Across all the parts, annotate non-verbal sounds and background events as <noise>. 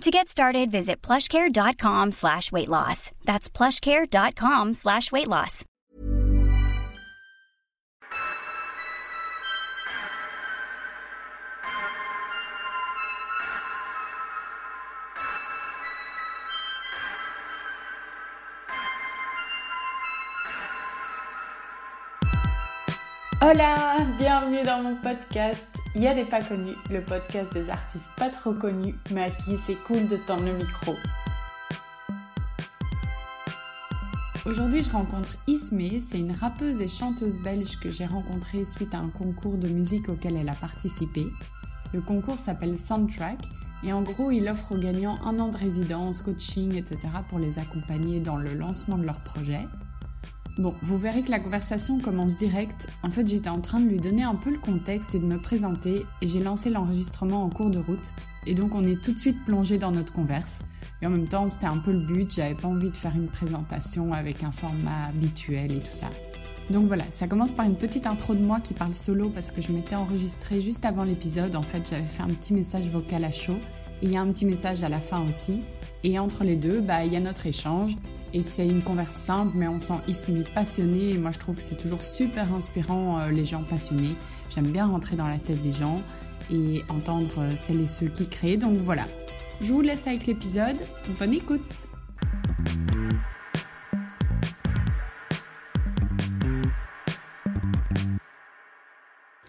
To get started, visit plushcare.com slash weight loss. That's plushcare.com slash weight loss. Hola, bienvenue dans mon podcast. Il y a des pas connus, le podcast des artistes pas trop connus, mais à qui c'est cool de tendre le micro. Aujourd'hui, je rencontre Ismé, c'est une rappeuse et chanteuse belge que j'ai rencontrée suite à un concours de musique auquel elle a participé. Le concours s'appelle Soundtrack et en gros, il offre aux gagnants un an de résidence, coaching, etc. pour les accompagner dans le lancement de leur projet. Bon, vous verrez que la conversation commence direct. En fait, j'étais en train de lui donner un peu le contexte et de me présenter et j'ai lancé l'enregistrement en cours de route. Et donc, on est tout de suite plongé dans notre converse. Et en même temps, c'était un peu le but, j'avais pas envie de faire une présentation avec un format habituel et tout ça. Donc voilà, ça commence par une petite intro de moi qui parle solo parce que je m'étais enregistrée juste avant l'épisode. En fait, j'avais fait un petit message vocal à chaud et il y a un petit message à la fin aussi. Et entre les deux, bah, il y a notre échange. Et c'est une converse simple, mais on sent Ismi passionné. Et moi, je trouve que c'est toujours super inspirant, euh, les gens passionnés. J'aime bien rentrer dans la tête des gens et entendre euh, celles et ceux qui créent. Donc voilà. Je vous laisse avec l'épisode. Bonne écoute!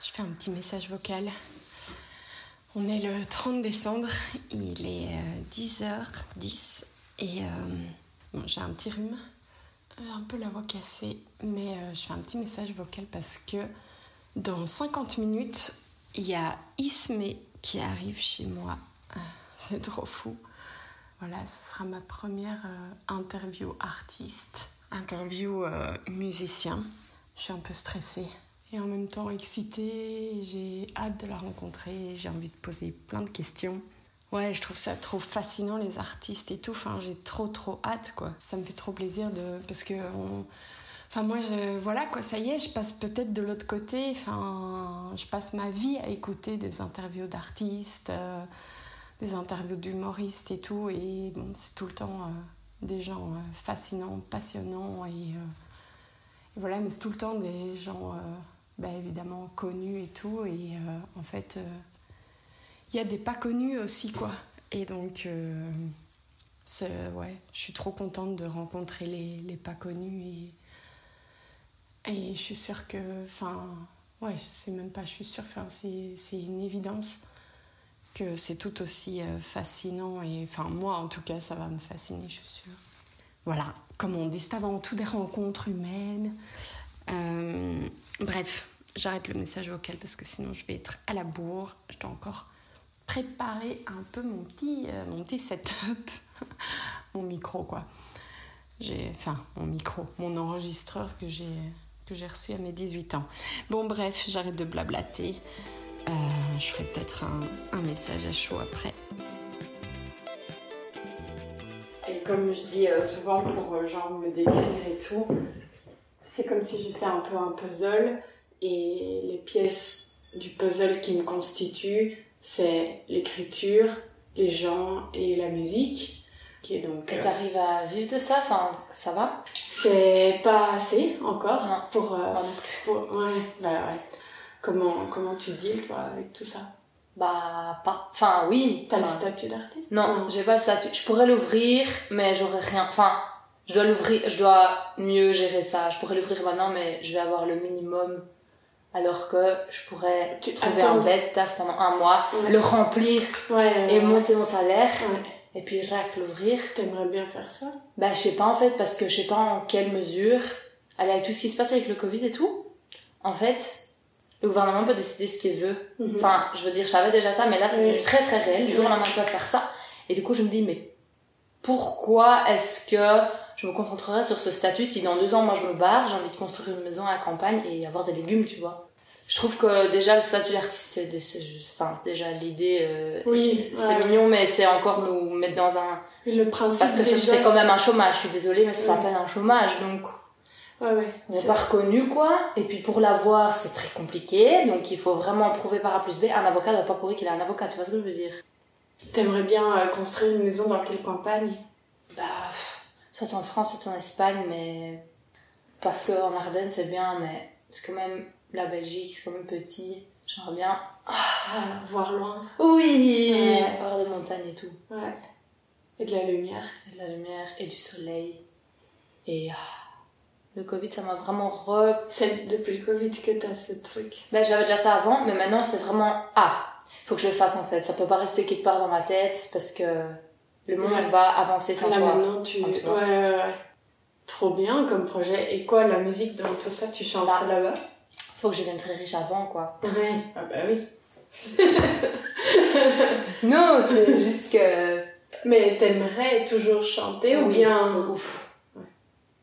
Je fais un petit message vocal. On est le 30 décembre, il est 10h10 et euh, j'ai un petit rhume, un peu la voix cassée, mais euh, je fais un petit message vocal parce que dans 50 minutes, il y a Ismé qui arrive chez moi. Euh, c'est trop fou. Voilà, ce sera ma première interview artiste, interview musicien. Je suis un peu stressée et en même temps excitée. J'ai hâte de la rencontrer. J'ai envie de poser plein de questions. Ouais, je trouve ça trop fascinant les artistes et tout. Enfin, j'ai trop trop hâte quoi. Ça me fait trop plaisir de parce que enfin moi je voilà quoi, ça y est, je passe peut-être de l'autre côté. Enfin, je passe ma vie à écouter des interviews d'artistes, euh, des interviews d'humoristes et tout et bon, c'est tout le temps euh, des gens euh, fascinants, passionnants et, et, voilà, mais c'est tout le temps des gens bah, évidemment connus et tout. Et euh, en fait, il euh, y a des pas connus aussi, quoi. Et donc, euh, ouais, je suis trop contente de rencontrer les, les pas connus. Et, et je suis sûre que, enfin, ouais, je sais même pas, je suis sûre, c'est une évidence que c'est tout aussi fascinant. Et enfin, moi, en tout cas, ça va me fasciner, je suis sûre. Voilà, comme on dit, c'est avant tout des rencontres humaines. Euh, bref, j'arrête le message vocal parce que sinon je vais être à la bourre. Je dois encore préparer un peu mon petit, euh, mon setup, <laughs> mon micro quoi. Enfin, mon micro, mon enregistreur que j'ai que j'ai reçu à mes 18 ans. Bon bref, j'arrête de blablater. Euh, je ferai peut-être un, un, message à chaud après. Et comme je dis souvent pour genre me décrire et tout, c'est comme si j'étais un peu un puzzle et les pièces du puzzle qui me constituent, c'est l'écriture, les gens et la musique. Qui est donc, et t'arrives à vivre de ça Enfin, ça va? C'est pas assez encore non. pour, euh, non plus. pour, ouais, bah ouais. Comment, comment tu deals toi avec tout ça? Bah pas. Enfin oui. T'as enfin, le statut d'artiste? Non, j'ai pas le statut. Je pourrais l'ouvrir, mais j'aurais rien. Enfin, je dois l'ouvrir, je dois mieux gérer ça. Je pourrais l'ouvrir maintenant, mais je vais avoir le minimum. Alors que je pourrais tu, trouver attends. un bed taf pendant un mois, Ouais. le remplir Ouais, et monter mon salaire, et puis rac l'ouvrir. T'aimerais bien faire ça? Bah je sais pas en fait, parce que je sais pas en quelle mesure, allez, avec tout ce qui se passe avec le Covid et tout, en fait, le gouvernement peut décider ce qu'il veut. Mhm. Enfin, je veux dire, je savais déjà ça, mais là c'est Oui. très très réel. Du jour au lendemain, ils peuvent faire ça. Et du coup, je me dis, mais pourquoi est-ce que je me concentrerai sur ce statut. Si dans deux ans, moi, je me barre, j'ai envie de construire une maison à la campagne et avoir des légumes, tu vois. Je trouve que déjà le statut d'artiste, c'est, c'est- enfin déjà l'idée, euh, Oui, c'est ouais. mignon, mais c'est encore nous mettre dans un le principe parce que c'est, c'est quand même un chômage. Je suis désolée, mais ça Ouais. s'appelle un chômage, donc Ouais, ouais. on n'est c'est- pas reconnu quoi. Et puis pour l'avoir, c'est très compliqué, donc il faut vraiment prouver par A plus B. Un avocat doit pas prouver qu'il est un avocat, tu vois ce que je veux dire? T'aimerais bien euh, construire une maison dans quelle campagne? Bah, soit en France, soit en Espagne, mais parce qu'en Ardennes c'est bien, mais c'est quand même la Belgique, c'est quand même petit. J'aimerais bien. Ah, Voir loin. Oui Ouais. Avoir des montagnes et tout. Ouais. Et de la lumière. Et de la lumière et du soleil. Et ah, le Covid, ça m'a vraiment re. C'est depuis le Covid que t'as ce truc. Ben, j'avais déjà ça avant, mais maintenant c'est vraiment. Ah Faut que je le fasse en fait. Ça peut pas rester quelque part dans ma tête parce que le monde Ouais. va avancer sans Là toi. maintenant, tu. Enfin, Ouais, tu vois. ouais, ouais. Trop bien comme projet. Et quoi, la musique dans tout ça, tu chantes Bah. là-bas? Faut que je devienne très riche avant quoi. Ouais. Ah bah oui. <laughs> Non, c'est juste que. Mais t'aimerais toujours chanter ou Oui, bien? Ouf.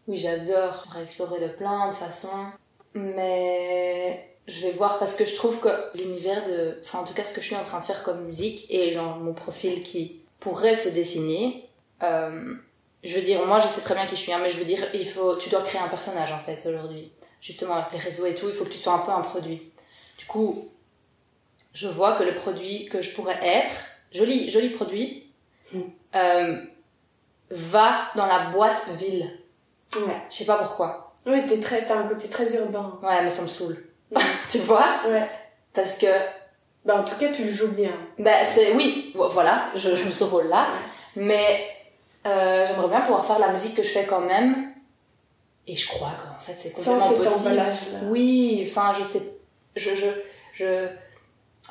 Oui, j'adore. J'aimerais explorer de plein de façons. Mais je vais voir parce que je trouve que l'univers de. Enfin, en tout cas, ce que je suis en train de faire comme musique et genre mon profil qui pourrait se dessiner. euh, je veux dire, moi je sais très bien qui je suis, hein, mais je veux dire, il faut, tu dois créer un personnage en fait aujourd'hui. Justement, avec les réseaux et tout, il faut que tu sois un peu un produit. Du coup, je vois que le produit que je pourrais être, joli, joli produit, euh, va dans la boîte ville. Ouais. Je sais pas pourquoi. Oui, t'es très, t'as un côté très urbain. Ouais, mais ça me saoule. <laughs> Tu vois Ouais. Parce que, Bah en tout cas, tu le joues bien. bah, c'est, oui, vo- voilà, je joue ce rôle-là. Mais euh, j'aimerais bien pouvoir faire la musique que je fais quand même. Et je crois qu'en fait, c'est Sans complètement cet possible. Oui, enfin, je sais. Je, je, je.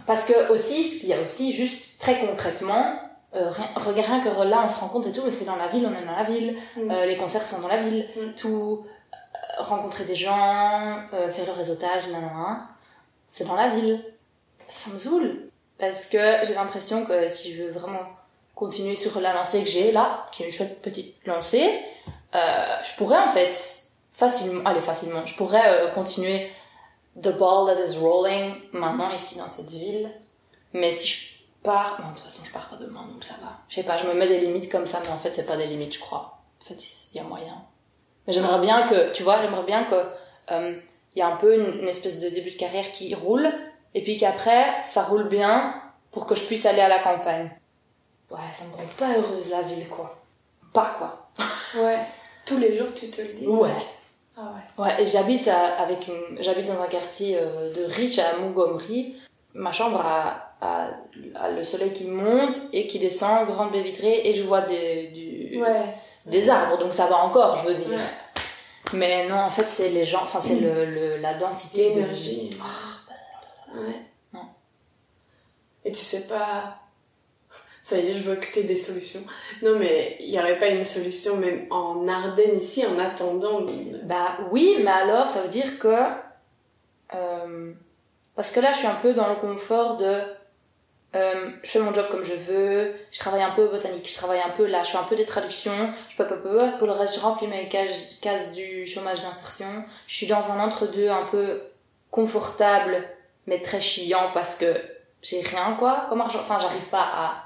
Parce que aussi, ce qu'il y a aussi, juste très concrètement, euh, rien, que là, on se rencontre et tout, mais c'est dans la ville, on est dans la ville, Mm. euh, les concerts sont dans la ville, Mm. tout, euh, rencontrer des gens, faire le réseautage, nanana, c'est dans la ville. Ça me saoule. Parce que j'ai l'impression que si je veux vraiment continuer sur la lancée que j'ai là, qui est une chouette petite lancée, euh, je pourrais en fait facilement, allez facilement, je pourrais euh, continuer the ball that is rolling maintenant ici dans cette ville. Mais si je pars, non, de toute façon je pars pas demain donc ça va. Je sais pas, je me mets des limites comme ça, mais en fait c'est pas des limites, je crois. En fait il y a moyen. Mais j'aimerais bien que, tu vois, j'aimerais bien que euh, il y a un peu une, une espèce de début de carrière qui roule et puis qu'après ça roule bien pour que je puisse aller à la campagne. Ouais, ça me rend pas heureuse la ville quoi. Pas quoi. <laughs> Ouais. Tous les jours, tu te le dis. Ouais. Ah ouais. Ouais, et j'habite avec une, j'habite dans un quartier euh, de riche à Montgomery. Ma chambre a, a, a le soleil qui monte et qui descend, grande baie vitrée, et je vois des, du, Ouais. des arbres, donc ça va encore, je veux dire. Ouais. Mais non, en fait, c'est les gens, enfin, c'est le, le, la densité de- L'énergie. Ouais. Non. Et tu sais pas. Ça y est, je veux que t'aies des solutions. Non, mais il y aurait pas une solution, même en Ardennes ici, en attendant. Bah oui, mais alors ça veut dire que. euh, parce que là, je suis un peu dans le confort de. euh, je fais mon job comme je veux, je travaille un peu au botanique, je travaille un peu là, je fais un peu des traductions, je peux, peux, pour le reste, je remplis mes cases, cases du chômage d'insertion. Je suis dans un entre-deux un peu confortable, mais très chiant parce que j'ai rien quoi, comme argent. Enfin, j'arrive pas à.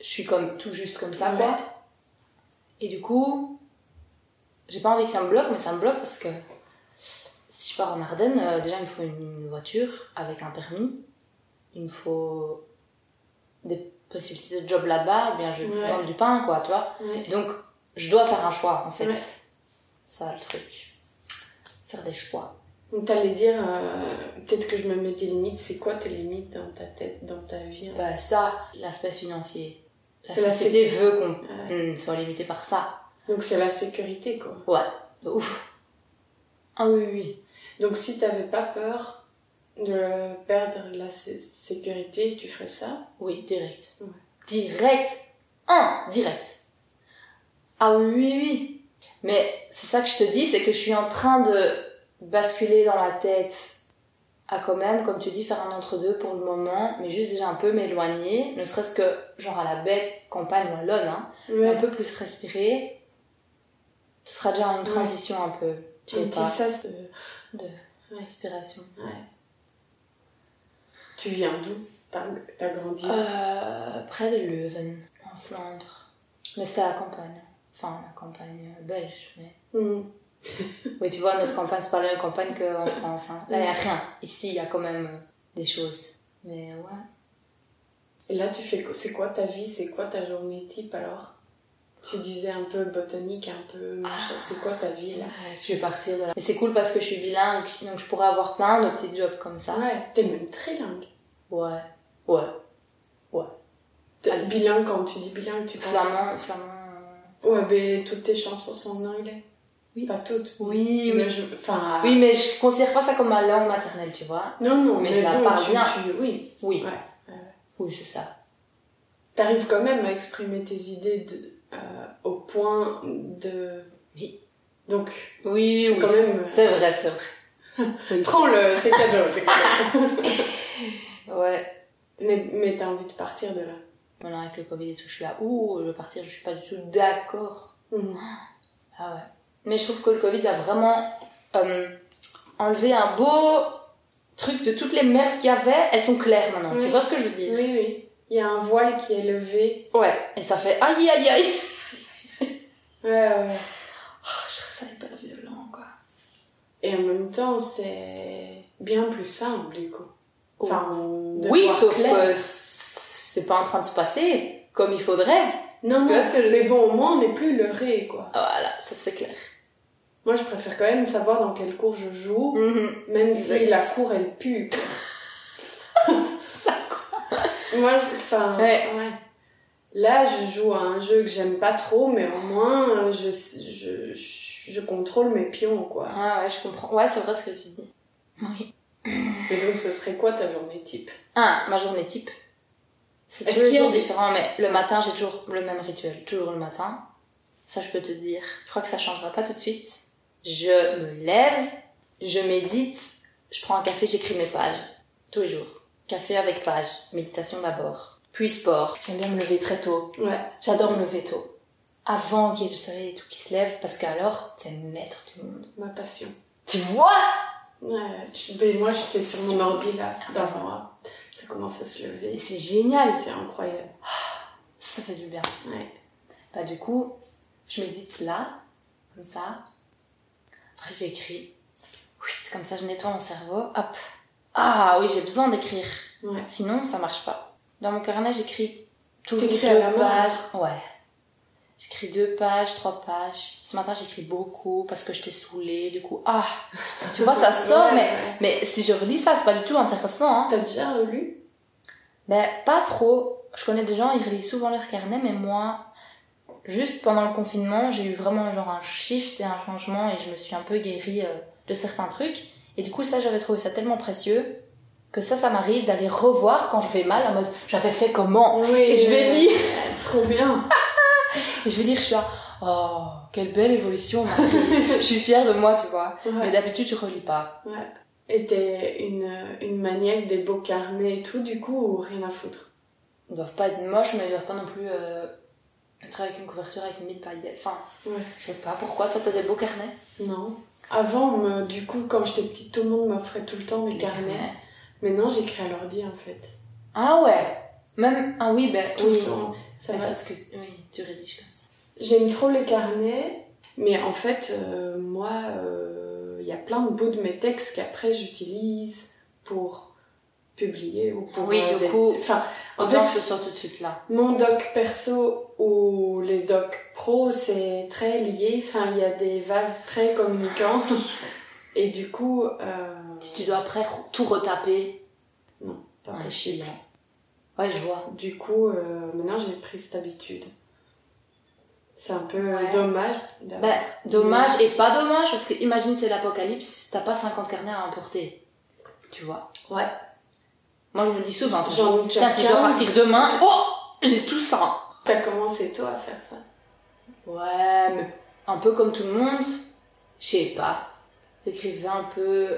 Je suis comme tout juste comme ça quoi. Et du coup, j'ai pas envie que ça me bloque, mais ça me bloque parce que si je pars en Ardennes, euh, déjà il me faut une voiture avec un permis, il me faut des possibilités de job là-bas, ou bien je vais vendre du pain, quoi, tu vois. Ouais. Donc je dois faire un choix en fait. Ouais. Ça le truc. Faire des choix. Donc t'allais dire, euh, peut-être que je me mets des limites. C'est quoi tes limites dans ta tête, dans ta vie hein? Bah, ça, l'aspect financier. La C'est la société veut qu'on Ouais. soit limité par ça. Donc c'est la sécurité, quoi. Ouais, ouf. Ah oui, oui. Donc si t'avais pas peur de perdre la sé- sécurité, tu ferais ça? Oui, direct. Ouais. Direct. Un, direct. Ah oui, oui, oui. Mais c'est ça que je te dis, c'est que je suis en train de basculer dans la tête à quand même, comme tu dis, faire un entre-deux pour le moment, mais juste déjà un peu m'éloigner, ne serait-ce que genre à la bête campagne wallonne, hein, un peu plus respirer. Ce sera déjà une transition un peu. Sais Un petit sas de... De respiration. Ouais. Tu viens d'où? T'as t'as grandi Euh, près de Leuven, en Flandre. Mais c'était à la campagne. Enfin, la campagne belge, mais. Hmm. <laughs> Oui, tu vois, notre campagne, c'est pas la même campagne qu'en France. Hein. Là, il n'y a rien. Ici, il y a quand même euh, des choses. Mais ouais. Et là, tu fais quoi? C'est quoi ta vie? C'est quoi ta journée type alors? Tu disais un peu botanique, un peu machin. C'est quoi ta vie là? Je vais partir de là. Mais c'est cool parce que je suis bilingue, donc je pourrais avoir plein de petits jobs comme ça. Ouais, t'es même trilingue. Ouais. Ouais. T'es Allez. Bilingue, quand tu dis bilingue, tu penses? Flamand, flamand. Ouais, mais toutes tes chansons sont en anglais. Oui. Pas toutes. Oui, Mais je- Enfin. Oui, mais je considère pas ça comme ma langue maternelle, tu vois. Non, non, Mais mais, je la bon, parle tu, bien. tu- oui. Oui. Ouais. Oui, c'est ça. T'arrives quand même à exprimer tes idées de, euh, au point de. Oui. Donc, Oui, oui. quand même- C'est vrai, c'est vrai. Oui. prends-le, c'est cadeau, c'est cadeau. <laughs> Ouais. mais mais t'as envie de partir de là. Maintenant, avec le Covid et tout, je suis là. Ouh, je vais partir, je suis pas du tout d'accord. Mhm. Ah ouais. Mais je trouve que le Covid a vraiment euh, enlevé un beau truc de toutes les merdes qu'il y avait. Elles sont claires maintenant. Tu vois ce que je veux dire? Oui, oui. Il y a un voile qui est levé. Ouais. Et ça fait aïe aïe aïe. <laughs> Ouais, ouais. Oh, je trouve ça hyper violent, quoi. Et en même temps, c'est bien plus simple, du coup. Enfin, de oui, sauf clair. que c'est pas en train de se passer comme il faudrait. Non, non, Parce que- mais bon, au moins, on n'est plus leurré, quoi. Voilà, ça c'est clair. Moi, je préfère quand même savoir dans quelle cour je joue, Mhm. même si la cour, elle pue. <laughs> Ça, quoi. Moi, enfin, Ouais. ouais. Là, je joue à un jeu que j'aime pas trop, mais au moins, je, je, je, je contrôle mes pions, quoi. Ah ouais, je comprends. Ouais, c'est vrai ce que tu dis. Oui. <laughs> Et donc, ce serait quoi ta journée type? Ah, ma journée type? C'est Est-ce tous les qu'il y a jours des- différent, mais le matin, j'ai toujours le même rituel. Toujours le matin. Ça, je peux te dire. Je crois que ça changera pas tout de suite. Je me lève, je médite, je prends un café, j'écris mes pages. Tous les jours. Café avec page. Méditation d'abord. Puis sport. J'aime bien me lever très tôt. Ouais. J'adore me lever tôt. Avant qu'il y ait le soleil et tout qui se lève, parce qu'alors, c'est maître du monde. Ma passion. Tu vois? Ouais, ben, moi, je sais sur mon ordi, là, dans moi. Ça commence à se Et lever. c'est génial. C'est incroyable. Ça fait du bien. Ouais. Bah du coup, je médite là, comme ça. Après j'écris. Oui, c'est comme ça, je nettoie mon cerveau. Hop. Ah oui, j'ai besoin d'écrire. Ouais. Sinon, ça marche pas. Dans mon carnet, j'écris tout T'écris deux pages. Ouais. J'écris deux pages, trois pages. Ce matin, j'écris beaucoup parce que je t'ai saoulée. Du coup, ah, tu vois, ça <laughs> sort, Ouais, mais, ouais. mais si je relis ça, c'est pas du tout intéressant. Hein. T'as déjà relu? Ben, pas trop. Je connais des gens, ils relisent souvent leur carnet, mais moi, juste pendant le confinement, j'ai eu vraiment genre un shift et un changement et je me suis un peu guérie euh, de certains trucs. Et du coup, ça, j'avais trouvé ça tellement précieux que ça, ça m'arrive d'aller revoir quand je vais mal en mode j'avais fait comment? Oui. Et je vais lire. <laughs> Trop bien. <laughs> Et je vais lire, je suis là, oh, quelle belle évolution, Marie. je suis fière de moi, tu vois. Mais d'habitude, je relis pas. ouais. Et t'es une, une maniaque des beaux carnets et tout, du coup, ou rien à foutre? Ils doivent pas être moches, mais ils doivent pas non plus euh, être avec une couverture avec mille paillettes. Enfin, Ouais. je sais pas pourquoi. Toi, t'as des beaux carnets Non. Avant, me- du coup, quand j'étais petite, tout le monde m'offrait tout le temps des carnets. Maintenant, j'écris à l'ordi, en fait. Ah ouais Même, ah oui, ben Tout oui. le temps. Ça va. parce que, oui, tu rédiges comme ça. J'aime trop les carnets, mais en fait, euh, moi, euh, il y a plein de bouts de mes textes qu'après j'utilise pour publier ou pour... Oui, euh, du des- coup, Enfin, en fait, ce soit tout de suite là. mon doc perso ou les docs pro, c'est très lié. Enfin, il y a des vases très communicants. <laughs> Et du coup, euh, Si tu dois après tout retaper, pas ouais, possible. Ouais, je vois. Du coup, euh, maintenant j'ai pris cette habitude. C'est un peu Ouais. dommage. Bah, dommage et pas dommage, parce que imagine c'est l'apocalypse, t'as pas 50 carnets à emporter. Tu vois. Ouais. Moi, je me dis souvent, déjà Putain, si je dois 15. partir demain, oh J'ai tout ça. T'as commencé toi à faire ça? Ouais, mais un peu comme tout le monde, je sais pas. J'écrivais un peu.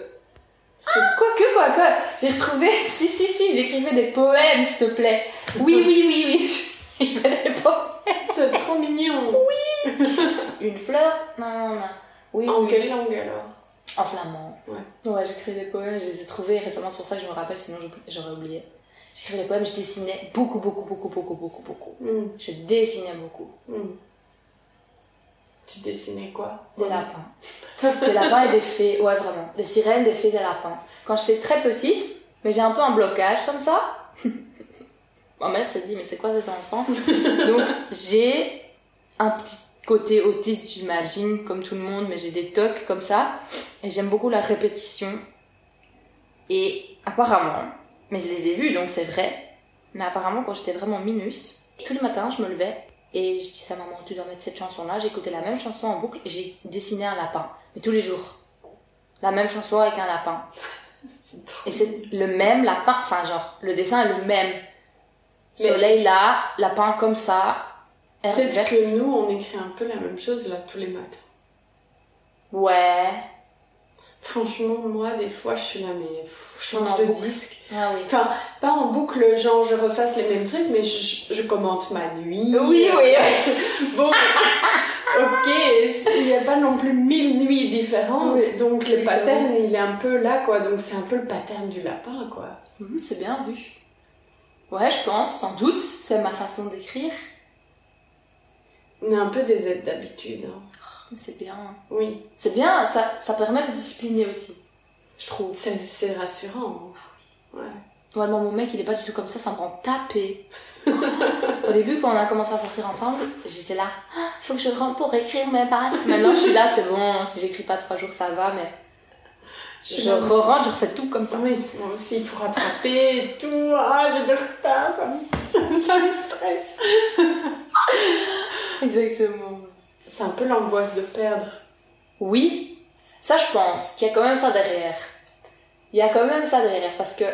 C'est quoi que quoi que J'ai retrouvé. <laughs> Si, si, si, j'écrivais des poèmes, s'il te plaît. Oui, oui, oui, oui. <laughs> J'écrivais des poèmes. C'est trop mignon. Oui. <laughs> Une fleur? Non, non, non. Oui, En oui. quelle langue alors? En flamand. Ouais. Ouais, j'écris des poèmes, je les ai trouvés récemment, c'est pour ça que je me rappelle, sinon j'aurais oublié. J'écrivais des poèmes, je dessinais beaucoup, beaucoup, beaucoup, beaucoup, beaucoup, beaucoup. Hmm, Je dessinais beaucoup. hmm. Tu dessinais quoi? Des lapins. Des lapins et des fées, ouais, vraiment. Des sirènes, des fées, des lapins. Quand j'étais très petite, mais j'ai un peu un blocage comme ça. <laughs> Ma mère s'est dit, mais c'est quoi cet enfant? <laughs> Donc, j'ai un petit côté autiste, j'imagine, comme tout le monde, mais j'ai des tocs comme ça. Et j'aime beaucoup la répétition. Et apparemment, mais je les ai vus, donc c'est vrai. Mais apparemment, quand j'étais vraiment minus, tous les matins, je me levais et je disais à maman, tu dois mettre cette chanson-là. J'écoutais la même chanson en boucle et j'ai dessiné un lapin. Mais tous les jours. La même chanson avec un lapin. <laughs> Et c'est le même lapin, enfin genre, le dessin est le même. Mais- Soleil là, lapin comme ça, Peut-être que nous, on écrit un peu la même chose là tous les matins. Ouais. Franchement, moi, des fois, je suis là, mais je change de boucle. disque. Ah oui. Enfin, pas en boucle, genre je ressasse les mêmes trucs, mais je, je commente ma nuit. Oui, oui. je- <laughs> Bon, ok, il n'y a pas non plus mille nuits différentes, Oui. donc le Oui, pattern, il est un peu là, quoi. Donc c'est un peu le pattern du lapin, quoi. Mhm, c'est bien vu. Ouais, je pense, sans doute, c'est ma façon d'écrire. On est un peu des aides d'habitude. hein. C'est bien. Oui, C'est bien, ça, ça permet de discipliner aussi. Je trouve. c'est rassurant. hein. Ouais. Ouais, non, mon mec, il est pas du tout comme ça, ça me rend taper. <laughs> Au début, quand on a commencé à sortir ensemble, j'étais là, Ah, faut que je rentre pour écrire mes pages. Maintenant, je suis là, c'est bon, si j'écris pas trois jours, ça va, mais je re-rentre, je refais tout comme ça. Oui, moi aussi, il faut rattraper tout. Ah, j'ai du retard, ça me, <laughs> ça me stresse. <laughs> Exactement. C'est un peu l'angoisse de perdre. Oui, ça, je pense qu'il y a quand même ça derrière. Il y a quand même ça derrière, parce que,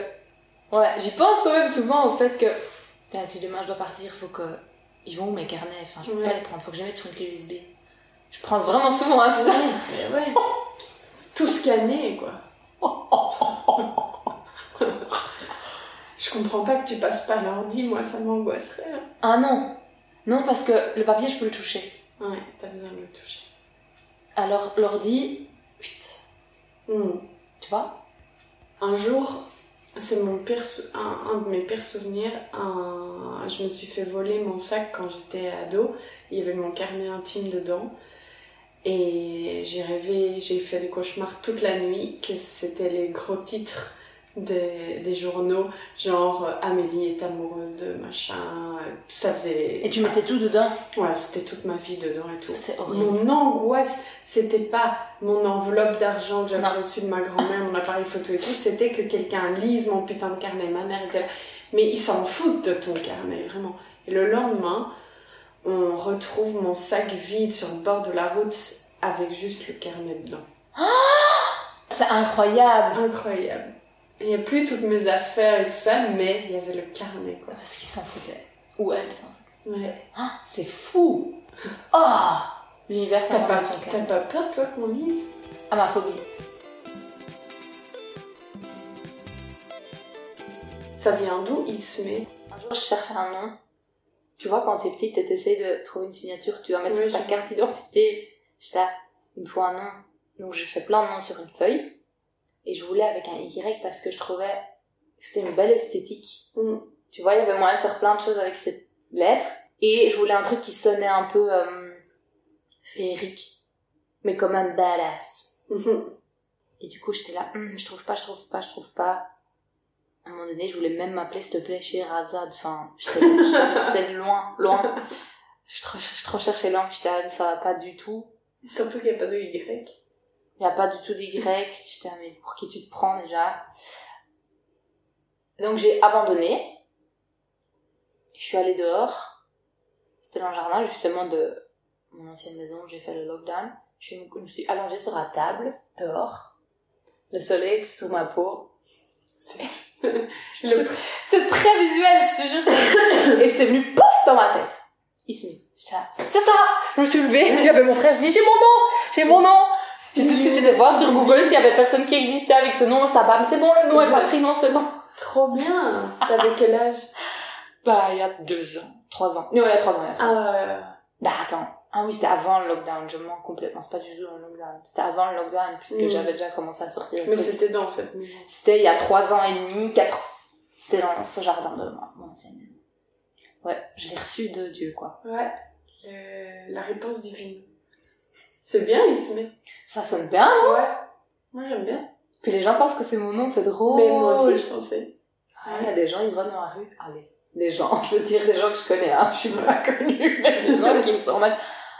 ouais, j'y pense quand même souvent au fait que, Putain, si demain je dois partir, faut que. Ils vont où mes carnets Enfin, je peux Ouais. pas les prendre, faut que je les mette sur une clé USB. Je pense vraiment souvent à ça. Mais ouais. <laughs> Tout scanné, quoi. <laughs> Je comprends pas que tu passes pas l'ordi, moi ça m'angoisserait. hein. Ah non Non, parce que le papier, je peux le toucher. Ouais, t'as besoin de le toucher. Alors, l'ordi, vite, Hmm. tu vois? Un jour, c'est mon pire, sou- un, un de mes pires souvenirs. Un, je me suis fait voler mon sac quand j'étais ado. Il y avait mon carnet intime dedans. Et j'ai rêvé, j'ai fait des cauchemars toute la nuit que c'était les gros titres des, des journaux, genre euh, Amélie est amoureuse de machin. euh, Ça faisait. Et tu mettais tout dedans? Ouais, c'était toute ma vie dedans et tout. C'est horrible. Mon angoisse, c'était pas mon enveloppe d'argent que j'avais reçue de ma grand-mère, mon appareil photo et tout, c'était que quelqu'un lise mon putain de carnet. Ma mère était là. Mais ils s'en foutent de ton carnet, vraiment. Et le lendemain, on retrouve mon sac vide sur le bord de la route avec juste le carnet dedans. <gasps> C'est incroyable. Incroyable. Il n'y a plus toutes mes affaires et tout ça, mais il y avait le carnet, quoi. Parce qu'ils s'en foutaient. Ou elle s'en foutait. Ouais. <gasps> Ah, c'est fou <laughs> Oh L'univers T'as t'a pas, t'as pas peur, toi, qu'on lise? Ah, ma phobie. Ça vient d'où? Il se met Un jour, je cherchais un nom. Tu vois, quand t'es petite, t'essayes de trouver une signature, tu vas mettre Oui, sur ta carte d'identité. Là, il me faut un nom. Donc j'ai fait plein de noms sur une feuille. Et je voulais avec un Y parce que je trouvais que c'était une belle esthétique. Mm. Tu vois, il y avait moyen de faire plein de choses avec cette lettre. Et je voulais un truc qui sonnait un peu euh, féerique. Mais quand même badass. <laughs> Et du coup, j'étais là, Hum, je trouve pas, je trouve pas, je trouve pas. À un moment donné, je voulais même m'appeler, s'il te plaît, Sherazade. Enfin, j'étais loin, loin. Je trop, je trop cherchais loin, j'étais ça va pas du tout. Surtout qu'il n'y a pas de Y. Il y a pas du tout d'Y. J'étais là, mais pour qui tu te prends déjà? Donc j'ai abandonné. Je suis allée dehors. C'était dans le jardin, justement, de mon ancienne maison où j'ai fait le lockdown. Je me suis allongée sur la table, dehors. Le soleil sur ma peau. C'était très visuel, je te jure. <laughs> Et c'est venu pouf dans ma tête. Ismi. J'étais là, C'est ça Je me suis levée, il y avait mon frère, je dis j'ai mon nom J'ai mon nom J'ai tout de suite été voir sur Google s'il y avait personne qui existait avec ce nom, ça bam, c'est bon le nom est pas pris, non c'est bon. Trop bien T'avais quel âge? Bah il y a deux ans, trois ans. Non, il y a trois ans, il y a trois ans. Ah, Bah attends, Ah oui, c'était avant le lockdown, je mens complètement, c'est pas du tout le lockdown. C'était avant le lockdown, puisque Mm. j'avais déjà commencé à sortir. Mais c'était dans cette maison. C'était il y a trois ans et demi, quatre ans. C'était dans ce jardin de ma- mon ancienne maison. Ouais, je l'ai reçu de Dieu, quoi. Ouais. Euh, la réponse divine. C'est bien, il se met. Ça sonne bien, hein Ouais. Moi, j'aime bien. Puis les gens pensent que c'est mon nom, c'est drôle. Mais moi aussi, je pensais. Ah, Il y a des gens, ils vont dans la rue. Allez, les gens, <laughs> je veux dire des gens que je connais, hein. Je suis pas connue, mais des gens qui me sont en mode,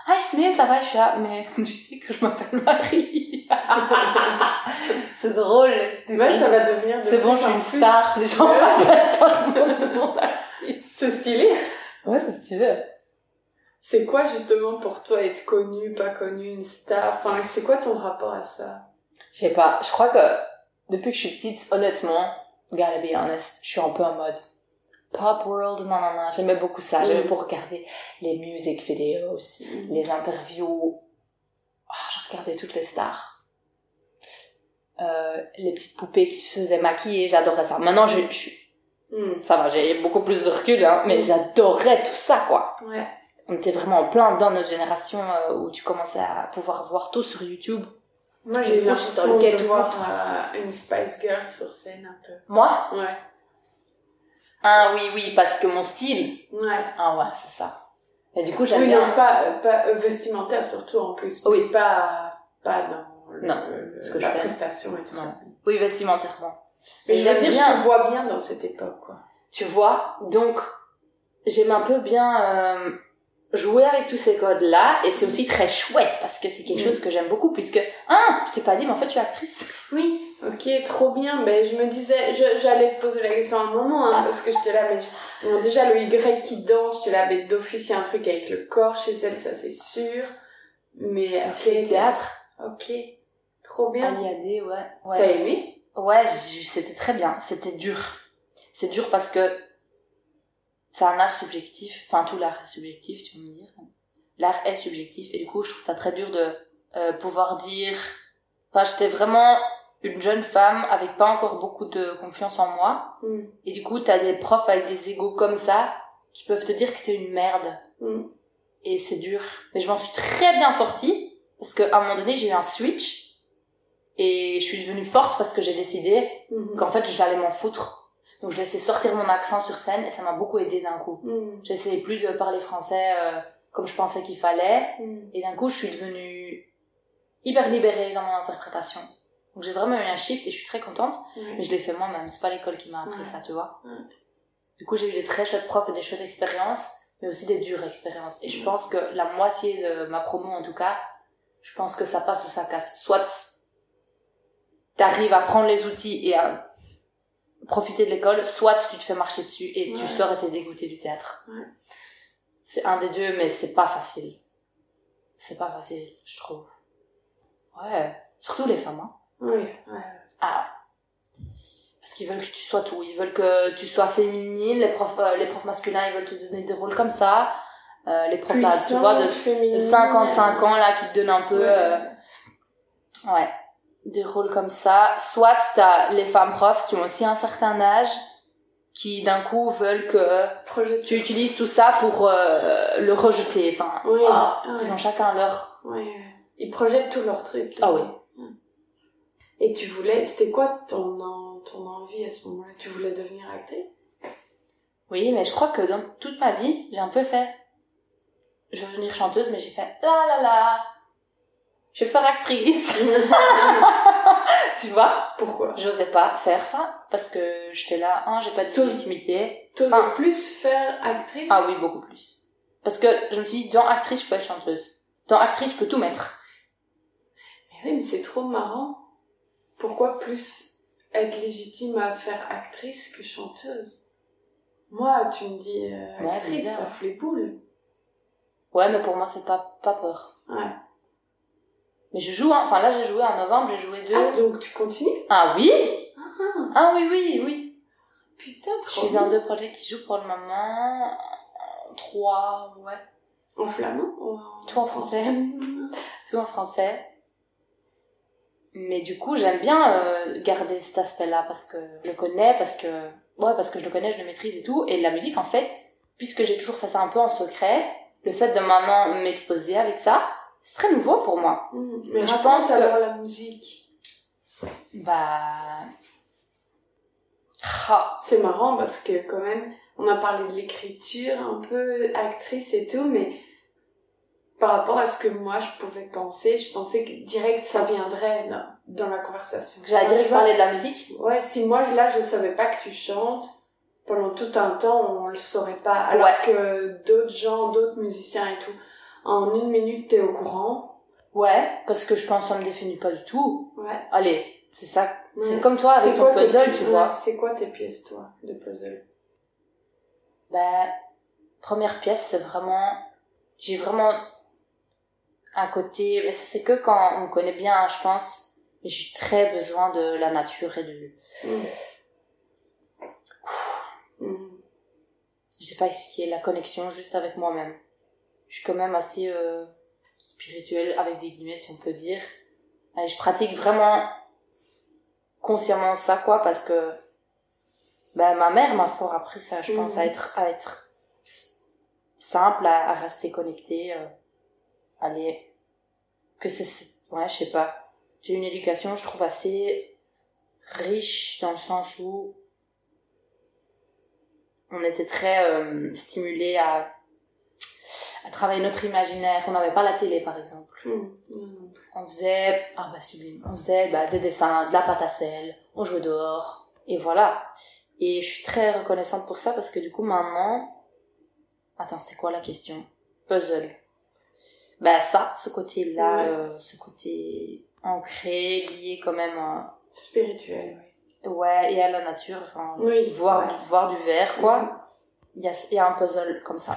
ah, Ismé, ça va, je suis là, mais <laughs> tu sais que je m'appelle Marie. <laughs> c'est drôle. Ouais, ça va devenir de C'est bon, je suis une star. Les gens m'appellent par mon nom d'artiste. C'est stylé. Ouais, c'est stylé. C'est quoi justement pour toi être connu, pas connu, une star? Enfin, c'est quoi ton rapport à ça? Je sais pas, je crois que depuis que je suis petite, honnêtement, gotta be honest, je suis un peu en mode pop world, non, non, non, j'aimais beaucoup ça. Mm. J'aimais pour regarder les music videos, les interviews. Ah, je regardais toutes les stars. Euh, les petites poupées qui se faisaient maquiller, j'adorais ça. Maintenant, je, je, Hmm. ça va, j'ai beaucoup plus de recul, hein, mais Mm. j'adorais tout ça, quoi. Ouais. On était vraiment en plein dans notre génération euh, où tu commençais à pouvoir voir tout sur YouTube. Moi, j'ai eu l'impression de voir euh, une Spice Girl sur scène un peu. Moi? Ouais. Ah oui, oui, parce que mon style, Ouais. Ah ouais, c'est ça. Et du coup, j'aime Oui, bien. non, pas, euh, pas vestimentaire surtout en plus. Oui. Pas, pas dans le- Non, le- ce que la je fais. prestation et tout Non. ça. Oui, vestimentairement. Mais je veux dire, bien. je te vois bien dans cette époque, quoi. Tu vois, donc j'aime un peu bien euh, jouer avec tous ces codes-là, et c'est aussi très chouette que c'est quelque Mm. chose que j'aime beaucoup, puisque ah, je t'ai pas dit, mais en fait, je suis actrice. Oui, ok, trop bien. Ben, je me disais, j'allais te poser la question à un moment, hein, parce que j'étais là, mais je- bon, déjà le Y qui danse, j'étais là, mais d'office, il y a un truc avec le corps chez elle, ça c'est sûr. Mais fait du théâtre. Ok, trop bien. Aliadé, ouais. T'as aimé? Ouais c'était très bien. C'était dur. C'est dur parce que c'est un art subjectif. Enfin, tout l'art est subjectif, tu vas me dire. L'art est subjectif, et du coup, je trouve ça très dur de euh, pouvoir dire. Enfin, j'étais vraiment une jeune femme avec pas encore beaucoup de confiance en moi. Hmm, Et du coup, t'as des profs avec des égos comme ça qui peuvent te dire que t'es une merde. hmm. Et c'est dur. Mais je m'en suis très bien sortie parce qu'à un moment donné, j'ai eu un switch et je suis devenue forte parce que j'ai décidé Mhm. qu'en fait, j'allais m'en foutre. Donc, je laissais sortir mon accent sur scène et ça m'a beaucoup aidé d'un coup. Hmm, J'essayais plus de parler français euh, comme je pensais qu'il fallait hmm. et d'un coup, je suis devenue hyper libérée dans mon interprétation. Donc, j'ai vraiment eu un shift et je suis très contente. Ouais. Mais je l'ai fait moi-même, c'est pas l'école qui m'a appris Ouais. ça, tu vois. Ouais. Du coup, j'ai eu des très chouettes profs et des chouettes expériences, mais aussi des dures expériences. Et je pense que la moitié de ma promo, en tout cas, je pense que ça passe ou ça casse. Soit t'arrives à prendre les outils et à profiter de l'école, soit tu te fais marcher dessus et tu sors et t'es dégoûté du théâtre. Ouais. C'est un des deux, mais c'est pas facile. C'est pas facile, je trouve. Ouais. Surtout les femmes, hein. Oui, ouais. Ah. Parce qu'ils veulent que tu sois tout. Ils veulent que tu sois féminine. Les profs, euh, les profs masculins, ils veulent te donner des rôles comme ça. Euh, les profs, là, tu vois, de, de 55 ans, là, qui te donnent un peu, Ouais. euh, ouais, des rôles comme ça. Soit t'as les femmes profs qui ont aussi un certain âge, qui d'un coup veulent que tu utilises tout ça pour euh, le rejeter. Enfin, Oui, ah, ils ont chacun leur... Ouais. Ils projettent tous leurs trucs. Ah oui. Et tu voulais, c'était quoi ton, en- ton envie à ce moment-là? Tu voulais devenir actrice? Oui, mais je crois que dans toute ma vie, j'ai un peu fait. Je veux devenir chanteuse, mais j'ai fait la la la. Je vais faire actrice. <laughs> tu vois? Pourquoi? J'osais pas faire ça parce que j'étais là, un, j'ai pas de légitimité. T'osais Enfin- plus faire actrice? Ah oui, beaucoup plus. Parce que je me suis dit, dans actrice, je peux être chanteuse. Dans actrice, je peux tout mettre. Mais oui, mais c'est trop marrant. Pourquoi plus être légitime à faire actrice que chanteuse? Moi, tu me dis euh, actrice, ça fait les boules. Ouais, mais pour moi, c'est pas, pas peur. Ouais. Mais je joue, hein. enfin là, j'ai joué en novembre, j'ai joué deux. Ah, donc tu continues? Ah oui Ah, Ah oui, oui, oui. putain, Je trop suis dans deux projets qui jouent pour le moment. Trois, ouais. En flamand ou en... Tout en français? <laughs> Tout en français. Mais du coup, j'aime bien euh, garder cet aspect-là parce que je le connais, parce que ouais, parce que je le connais, je le maîtrise et tout. Et la musique, en fait, puisque j'ai toujours fait ça un peu en secret, le fait de maintenant m'exposer avec ça, c'est très nouveau pour moi. Mm. Mais Je pense que- alors la musique. Bah... Ah, C'est marrant parce que quand même, on a parlé de l'écriture, un peu actrice et tout, mais par rapport à ce que moi je pouvais penser, je pensais que direct ça viendrait dans, dans la conversation. J'allais Tu direct vois, parler de la musique? Ouais, si moi là je savais pas que tu chantes, pendant tout un temps on le saurait pas. Alors Ouais. que d'autres gens, d'autres musiciens et tout, en une minute t'es au courant. Ouais, parce que je pense ça me définit pas du tout. Ouais. Allez, c'est ça. C'est Ouais. comme toi avec ton puzzle, tu vois. C'est quoi tes pièces toi de puzzle? Bah, première pièce, c'est vraiment... J'ai vraiment un côté... Mais ça, c'est que quand on me connaît bien, hein, je pense. Mais j'ai très besoin de la nature et du... Mm. Je sais pas expliquer, la connexion juste avec moi-même. Je suis quand même assez euh, spirituelle, avec des guillemets, si on peut dire. Et je pratique vraiment consciemment ça, quoi, parce que... Bah, ma mère m'a fort appris ça, je pense, Mhm. à être... À être simple, à, à rester connecté. euh, allez... Que c'est... Ouais, je sais pas. J'ai une éducation, je trouve, assez riche dans le sens où on était très euh, stimulés à, à travailler notre imaginaire. On n'avait pas la télé, par exemple. Mm. Non. On faisait, ah bah sublime, on faisait bah, des dessins, de la pâte à sel, on jouait dehors, et voilà. Et je suis très reconnaissante pour ça parce que du coup maintenant, attends, c'était quoi la question? Puzzle. Bah ça, ce côté-là, Ouais. euh, ce côté ancré, lié quand même à, Spirituel, oui. ouais, et à la nature, enfin, Oui, voir, ouais. du, voir du vert, quoi. Il y a, il y a un puzzle comme ça.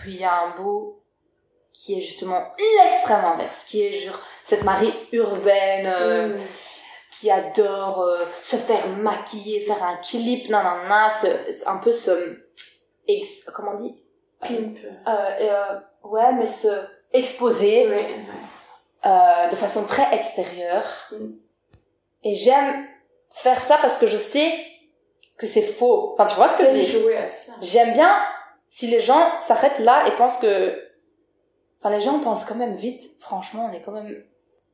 Puis il y a un bout qui est justement l'extrême inverse, qui est genre cette Marie urbaine euh, Mm. qui adore euh, se faire maquiller, faire un clip, nanana, ce- un peu ce ex- comment on dit? Pimp. euh, ouais mais se exposer de façon très extérieure. Mm. Et j'aime faire ça parce que je sais que c'est faux. Enfin, tu vois ce que je veux dire? J'aime bien si les gens s'arrêtent là et pensent que... Enfin, les gens pensent quand même vite. Franchement, on est quand même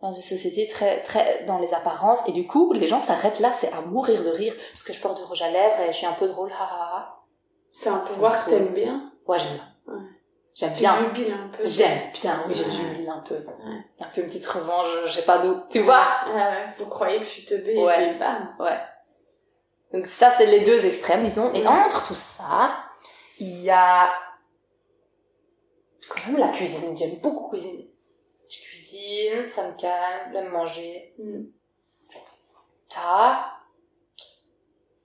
dans une société très, très dans les apparences. Et du coup, les gens s'arrêtent là, c'est à mourir de rire. Parce que je porte du rouge à lèvres et je suis un peu drôle, ha ha ha. C'est un pouvoir que t'aimes bien. Ouais, j'aime bien. Ouais. J'aime bien. jubiles un peu. J'aime bien, oui, je Ouais. jubile un peu. Un peu une petite revanche, j'ai pas d'eau. Tu vois ouais, vous croyez que je suis teubée Ouais. et bam. Ouais. Donc ça, c'est les deux extrêmes, disons. Et Ouais. entre tout ça, il y a quand même la cuisine. J'aime beaucoup cuisiner. Je cuisine, ça me calme, j'aime manger. Mm. Ça,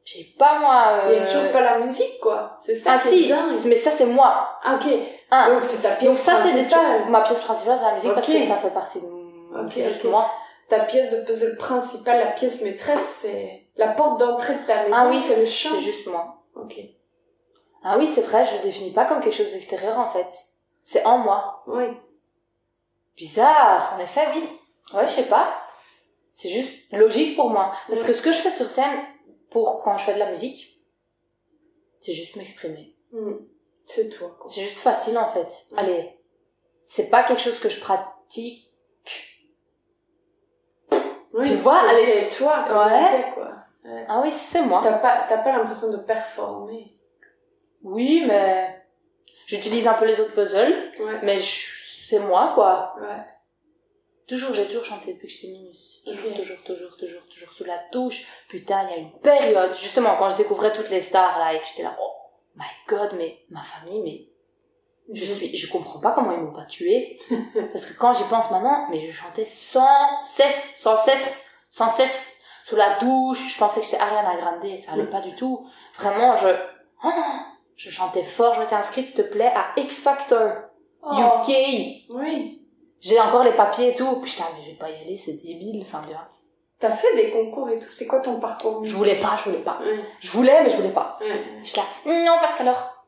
je sais pas moi... Il y a euh, toujours pas la musique, quoi. C'est ça Ah si, dingue. mais ça c'est moi. Ah, ok. Hein. Donc c'est ta pièce Donc ça c'est trucs- ma pièce principale, c'est la musique parce Ok. que ça fait partie de mon... Ok, c'est juste moi. Ta pièce de puzzle principale, la pièce maîtresse, c'est la porte d'entrée de ta maison. Ah oui, c'est le chant. C'est juste moi. Ok. Ah oui, c'est vrai, je le définis pas comme quelque chose d'extérieur en fait. C'est en moi. Oui. Bizarre, en effet, oui. Ouais, je sais pas. C'est juste logique pour moi. Parce que ce que je fais sur scène, pour quand je fais de la musique, c'est juste m'exprimer. Mm. C'est toi, quoi. C'est juste facile en fait. Allez, c'est pas quelque chose que je pratique. Oui, Tu vois, c'est- allez, c'est toi, comme Ouais. quoi. Ouais. Ah oui, c'est moi. T'as pas, t'as pas l'impression de performer. Oui, mais j'utilise un peu les autres puzzles, Ouais. mais c'est moi, quoi. Ouais. Toujours, j'ai toujours chanté depuis que j'étais minus. Toujours, toujours, toujours, toujours, toujours sous la touche. Putain, il y a une période, justement, quand je découvrais toutes les stars, là, et que j'étais là, oh my god, mais ma famille, mais je suis, je comprends pas comment ils m'ont pas tué. <laughs> Parce que quand j'y pense maintenant, mais je chantais sans cesse, sans cesse, sans cesse, sous la douche. Je pensais que j'étais Ariana Grande, ça allait Mm. pas du tout. Vraiment, je, oh, <gasps> je chantais fort. Je m'étais inscrite, s'il te plaît, à X Factor, Oh. UK. Oui. J'ai encore les papiers et tout. Putain, mais je vais pas y aller, c'est débile. Enfin, tu vois. T'as fait des concours et tout. C'est quoi ton parcours Je voulais pas, je voulais pas. Je voulais, mais je voulais pas. Ouais. Je là, non, parce qu'alors.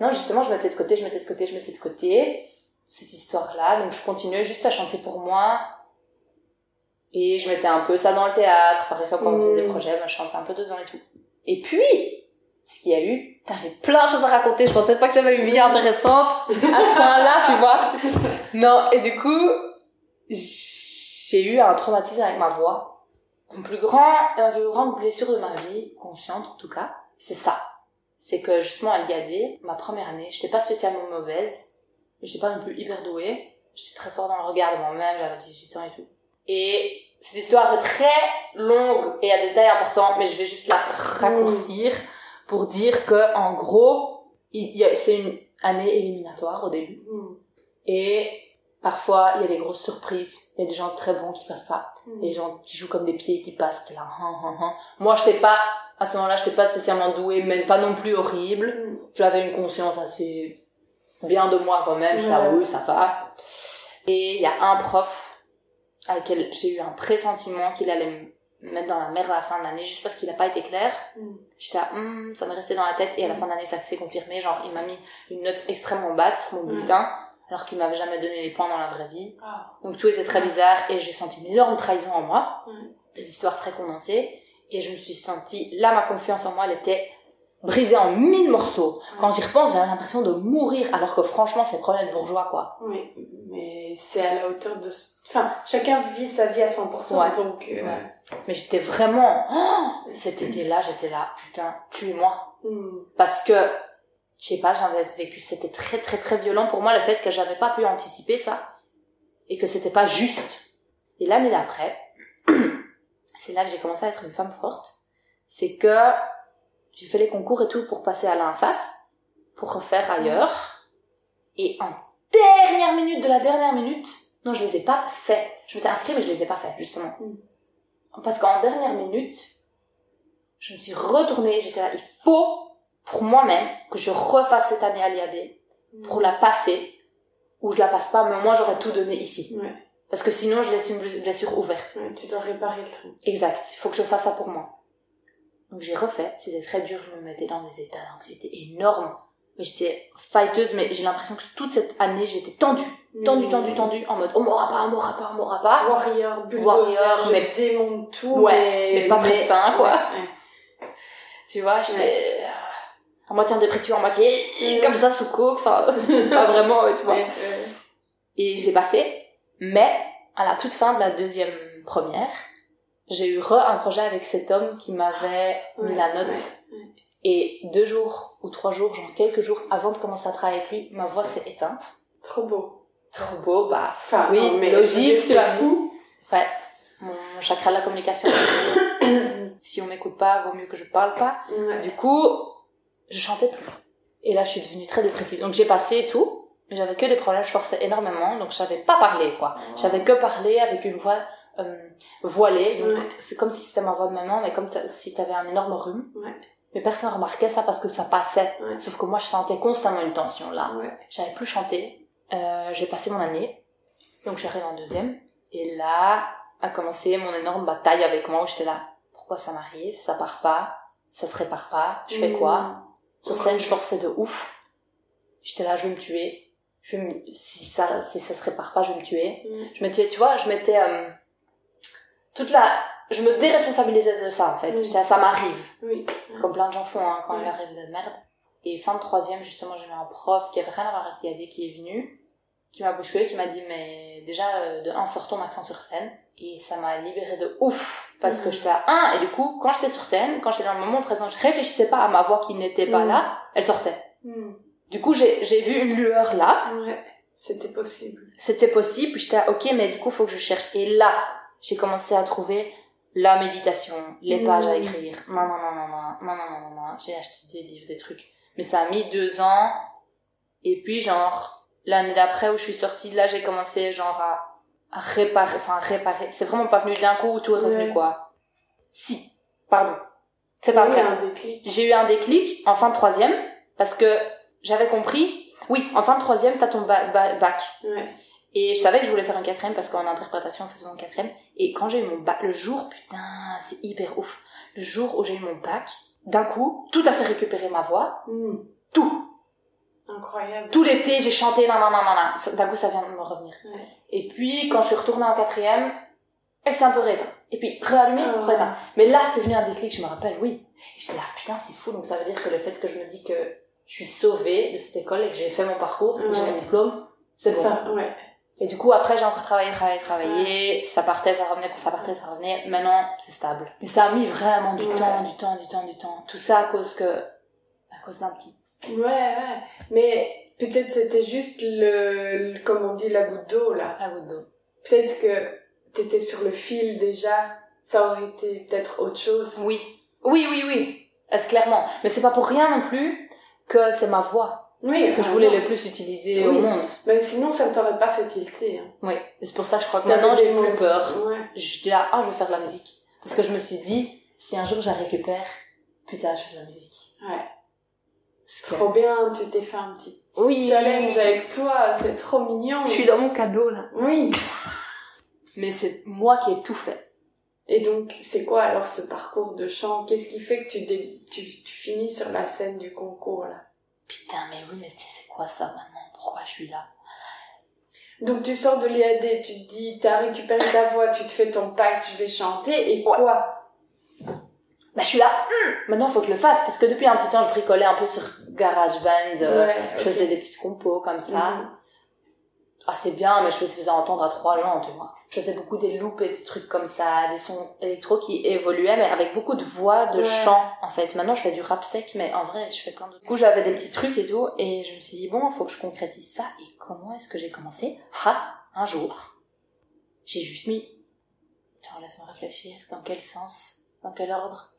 Non, justement, je mettais de côté, je mettais de côté, je mettais de côté cette histoire-là. Donc, je continuais juste à chanter pour moi. Et je mettais un peu ça dans le théâtre. Par exemple, quand on faisait des Mm. projets, moi, je chantais un peu dedans et tout. Et puis, ce qu'il y a eu, j'ai plein de choses à raconter. Je pensais pas que j'avais une vie intéressante à ce point-là, tu vois. Non, et du coup, j'ai eu un traumatisme avec ma voix. Mon plus grand, la plus grande blessure de ma vie, consciente en tout cas, c'est ça. C'est que justement à l'IAD, ma première année, j'étais pas spécialement mauvaise, mais j'étais pas non plus hyper douée. J'étais très fort dans le regard de moi-même, j'avais 18 ans et tout. Et cette histoire très longue et à détails importants, mais je vais juste la raccourcir pour dire que, en gros, c'est une année éliminatoire au début. Mm. Et parfois, il y a des grosses surprises. Il y a des gens très bons qui passent pas. Mm. Des gens qui jouent comme des pieds qui passent. T'es là, hein, hein, hein. Moi, j'étais pas, à ce moment-là, j'étais pas spécialement douée, mais pas non plus horrible. Mm. J'avais une conscience assez bien de moi quand même. Je t'avoue, ça va. Et il y a un prof avec lequel j'ai eu un pressentiment qu'il allait me mettre dans la merde à la fin de l'année juste parce qu'il n'a pas été clair. Mm. J'étais là, Hum, ça m'est resté dans la tête et à la fin de l'année ça s'est confirmé. Genre, il m'a mis une note extrêmement basse sur mon Mm. bulletin alors qu'il m'avait jamais donné les points dans la vraie vie. Ah. Donc tout était très bizarre et j'ai senti une énorme trahison en moi. Mm. C'est une histoire très condensée. Et je me suis sentie, là ma confiance en moi elle était brisée en mille morceaux. Quand j'y repense j'avais l'impression de mourir alors que franchement c'est problème bourgeois quoi. Oui, mais c'est à la hauteur de... Enfin, chacun vit sa vie à 100%, Ouais. donc... euh, Ouais. Mais j'étais vraiment, oh, cet été-là j'étais là, putain, tuez-moi. mm. Parce que, je sais pas, j'avais vécu, c'était très très très violent pour moi le fait que j'avais pas pu anticiper ça. Et que c'était pas juste. Et l'année d'après, <clears throat> c'est là que j'ai commencé à être une femme forte. C'est que j'ai fait les concours et tout pour passer à l'INSAS, pour refaire ailleurs. Et en dernière minute de la dernière minute, non, je les ai pas fait. Je m'étais inscrite, mais je les ai pas fait, justement. Parce qu'en dernière minute, je me suis retournée, j'étais là, il faut, pour moi-même, que je refasse cette année à l'IAD, pour la passer, ou je la passe pas, mais moi j'aurais tout donné ici. Parce que sinon je laisse une bless- blessure ouverte. Tu dois réparer le truc. Exact, il faut que je fasse ça pour moi. Donc j'ai refait, c'était très dur, je me mettais dans des états d'anxiété énormes. Mais j'étais fighteuse, mais j'ai l'impression que toute cette année j'étais tendue, tendue, Mm. tendue, tendue, en mode on m'aura pas, on m'aura pas, on m'aura pas. Warrior, bulldozer, Warrior, je mais- démonte tout, Ouais, mais... mais pas très sain, quoi. Ouais, ouais. Tu vois, j'étais euh, à moitié en dépression, à moitié comme ça sous coke, enfin <laughs> pas vraiment, tu vois. Et j'ai passé, mais à la toute fin de la deuxième première, j'ai eu re un projet avec cet homme qui m'avait mis la note. Et deux jours ou trois jours, genre quelques jours avant de commencer à travailler avec lui, ma voix s'est éteinte. Trop beau. Trop beau, bah Enfin, oui, non, mais logique, c'est fou. Ouais, mon chakra de la communication. <coughs> si on m'écoute pas, vaut mieux que je parle pas. Ouais. Du coup, je chantais plus. Et là, je suis devenue très dépressive. Donc j'ai passé et tout, mais j'avais que des problèmes, je forçais énormément, donc je savais pas parler, quoi. J'avais que parler avec une voix euh, voilée, donc Ouais. c'est comme si c'était ma voix de maman, mais comme si t'avais un énorme rhume. Ouais. Mais personne remarquait ça parce que ça passait. Ouais. Sauf que moi, je sentais constamment une tension là. Ouais. J'avais plus chanté. Euh, j'ai passé mon année, donc j'arrive en deuxième. Et là a commencé mon énorme bataille avec moi où j'étais là. Pourquoi ça m'arrive? Ça part pas. Ça se répare pas. Je fais quoi? Sur scène, je forçais de ouf. J'étais là, je vais me tuer. Je vais me- Si ça, si ça se répare pas, je vais me tuer. Mm. Je m'étais, tu vois, je m'étais euh, toute la, je me déresponsabilisais de ça en fait. J'étais là, ça m'arrive, Oui. comme plein de gens font hein, quand Mm. il arrive de merde. Et fin de troisième, justement, eu un prof qui avait rien à voir avec l'IAD qui est venu, qui m'a bousculé, qui m'a dit mais déjà euh, de un sortons accent sur scène et ça m'a libéré de ouf parce que Mhm. j'étais à 1 et du coup quand j'étais sur scène quand j'étais dans le moment présent je réfléchissais pas à ma voix qui n'était pas Mhm. là elle sortait Hmm. du coup j'ai j'ai vu une lueur là Ouais, c'était possible. c'était possible puis j'étais à, ok mais du coup faut que je cherche et là j'ai commencé à trouver la méditation les pages à Mhm. écrire. Non non non non non non non non non. Non j'ai acheté des livres des trucs. Mais ça a mis deux ans. Et puis genre l'année d'après où je suis sortie de là j'ai commencé genre à, à réparer enfin réparer. C'est vraiment pas venu d'un coup où tout est revenu Ouais. quoi. Si. Pardon. C'est pas vrai. un déclic. j'ai eu un déclic en fin de troisième parce que j'avais compris. Oui en fin de troisième t'as ton ba- ba- bac. Ouais. Et je savais que je voulais faire un quatrième parce qu'en interprétation on faisait mon quatrième. Et quand j'ai eu mon bac le jour putain c'est hyper ouf. Le jour où j'ai eu mon bac d'un coup tout a fait récupérer ma voix. Hmm. tout. Incroyable. tout l'été j'ai chanté non non non non non Ça- d'un coup ça vient de me revenir. Et puis quand je suis retournée en quatrième elle s'est un peu rééteinte. Et puis réallumée Ah. rééteinte. Mais là c'est venu un déclic je me rappelle oui. Et j'étais là putain c'est fou. Donc ça veut dire que le fait que je me dis que je suis sauvée de cette école et que j'ai fait mon parcours que j'ai mon diplôme c'est bon. ça, ouais. Et du coup après j'ai encore travaillé travaillé travaillé ça partait ça revenait ça partait ça revenait maintenant c'est stable mais ça a mis vraiment du Ouais. temps du temps du temps du temps tout ça à cause que à cause d'un petit Ouais, ouais. Mais peut-être c'était juste le, le- comme on dit, la goutte d'eau, là. la goutte d'eau Peut-être que t'étais sur le fil déjà. Ça aurait été peut-être autre chose. Oui, oui, oui, oui, Est-ce clairement? Mais c'est pas pour rien non plus que c'est ma voix Oui, que je voulais non. le plus utiliser Oui. au monde. Mais sinon, ça ne t'aurait pas fait tilter. Hein. Oui, c'est pour ça que je crois que maintenant j'ai mots- peur. Ouais. Je dis là, ah, je vais faire de la musique. Parce que je me suis dit, si un jour je la récupère, putain, je fais de la musique. Ouais. Que- Trop bien, tu t'es fait un petit Oui, challenge avec toi, c'est trop mignon. je suis dans mon cadeau là. Oui. Mais c'est moi qui ai tout fait. Et donc, c'est quoi alors ce parcours de chant? Qu'est-ce qui fait que tu, dé- tu, tu finis sur la scène du concours là? Putain, mais oui, mais c'est c'est quoi ça maintenant Pourquoi je suis là? Donc tu sors de l'IAD, tu te dis, t'as récupéré ta voix, tu te fais ton pack, je vais chanter, et quoi? Bah, je suis là. hum, Maintenant, faut que je le fasse parce que depuis un petit temps, je bricolais un peu sur GarageBand. euh, Ouais, Je faisais des petites compos comme ça. Mhm. Ah, c'est bien, mais je les faisais entendre à trois gens, tu vois. Je faisais beaucoup des loops et des trucs comme ça, des sons électro qui évoluaient, mais avec beaucoup de voix, de Ouais. chant, en fait. Maintenant, je fais du rap sec, mais en vrai, je fais plein de... Du coup, j'avais des petits trucs et tout, et je me suis dit, bon, faut que je concrétise ça. Et comment est-ce que j'ai commencé? Ah, un jour, j'ai juste mis... Attends, laisse-moi réfléchir. Dans quel sens? Dans quel ordre?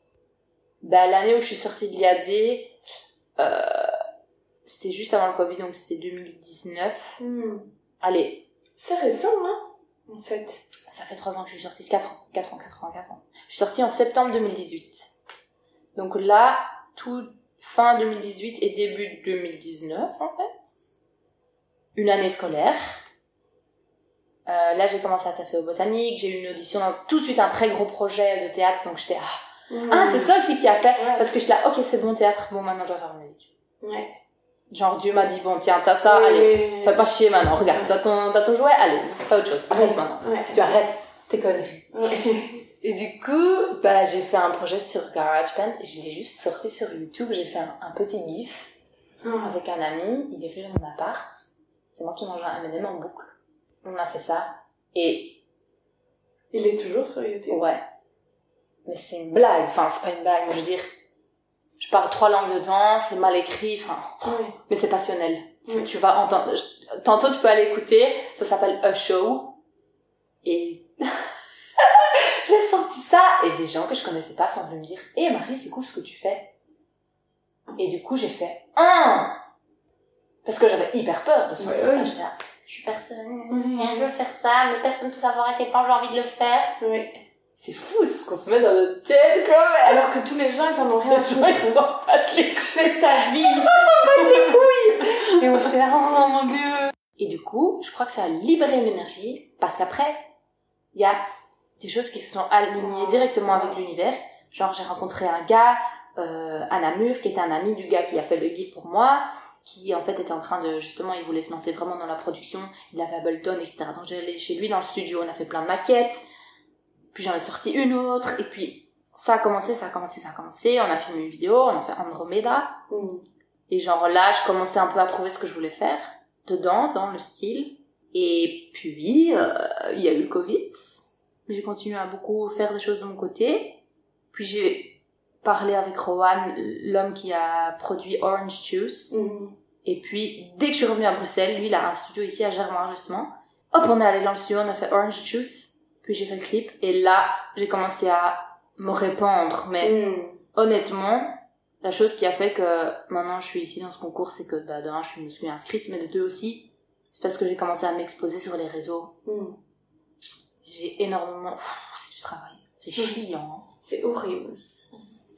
Bah, l'année où je suis sortie de l'IAD, euh, c'était juste avant le Covid, donc c'était 2019. Hmm. Allez, C'est récent, hein En fait. ça fait trois ans que je suis sortie. 4 ans, 4 ans, 4 ans, 4 ans. Je suis sortie en septembre 2018. Donc là, tout fin 2018 et début 2019, en fait. Une année scolaire. Euh, là, j'ai commencé à taffer au botanique. J'ai eu une audition dans tout de suite un très gros projet de théâtre. Donc j'étais, ah, ah, c'est ça aussi qui a fait. Ouais. Parce que j'étais là, ok, c'est bon théâtre. Bon, maintenant, je dois faire musique. Ouais. Genre, Dieu m'a dit, bon, tiens, t'as ça, Oui, allez. oui, Fais pas chier maintenant. Regarde, t'as ton, t'as ton jouet, allez, fais autre chose. Arrête maintenant. Ouais. Tu arrêtes tes conneries. Et du coup, bah, j'ai fait un projet sur GarageBand et je l'ai juste sorti sur YouTube. J'ai fait un, un petit gif avec un ami. Il est venu dans mon appart. C'est moi qui mangeais un M&M en boucle. On a fait ça. Et Il est toujours sur YouTube. ouais. Mais c'est une blague. Enfin, c'est pas une blague. Mais je veux dire, je parle trois langues dedans. C'est mal écrit. Enfin, Ouais. mais c'est passionnel. Si Oui. Tu vas entendre. Tantôt, tu peux aller écouter. Ça s'appelle A Show. Et <laughs> j'ai sorti ça et des gens que je connaissais pas sont venus me dire "Eh Marie, c'est cool ce que tu fais?" Et du coup, j'ai fait "Ah Parce que j'avais hyper peur de sortir Ouais, ça. oui. J'étais là, je suis personne, je veux faire ça, mais personne peut savoir à quel point j'ai envie de le faire. Ouais. C'est fou tout ce qu'on se met dans notre tête quand même. Alors que tous les gens, ils en ont rien à Les gens, ils foutre. s'en battent les Fais ta vie. Et moi, j'étais là, oh mon dieu. Et du coup, je crois que ça a libéré l'énergie, parce qu'après, il y a des choses qui se sont alignées directement avec l'univers. Genre, j'ai rencontré un gars, euh, à Namur, qui était un ami du gars qui a fait le gif pour moi, qui en fait était en train de, justement, il voulait se lancer vraiment dans la production, il avait Ableton, etc. Donc j'allais chez lui dans le studio, on a fait plein de maquettes, puis j'en ai sorti une autre, et puis ça a commencé, ça a commencé, ça a commencé, on a filmé une vidéo, on a fait Andromeda, Hmm. et genre là, je commençais un peu à trouver ce que je voulais faire dedans, dans le style. Et puis, euh, il y a eu le Covid. J'ai continué à beaucoup faire des choses de mon côté. Puis j'ai parlé avec Rowan, l'homme qui a produit Orange Juice. Mhm. Et puis, dès que je suis revenue à Bruxelles, lui, il a un studio ici à Germain, justement. Hop, on est allé dans le studio, on a fait Orange Juice. Puis j'ai fait le clip. Et là, j'ai commencé à me répandre. Mais Mhm. honnêtement, la chose qui a fait que maintenant je suis ici dans ce concours, c'est que, bah, de un, je me suis inscrite, mais de deux aussi, c'est parce que j'ai commencé à m'exposer sur les réseaux. Mhm. J'ai énormément... C'est du travail. C'est chiant. hein. C'est horrible.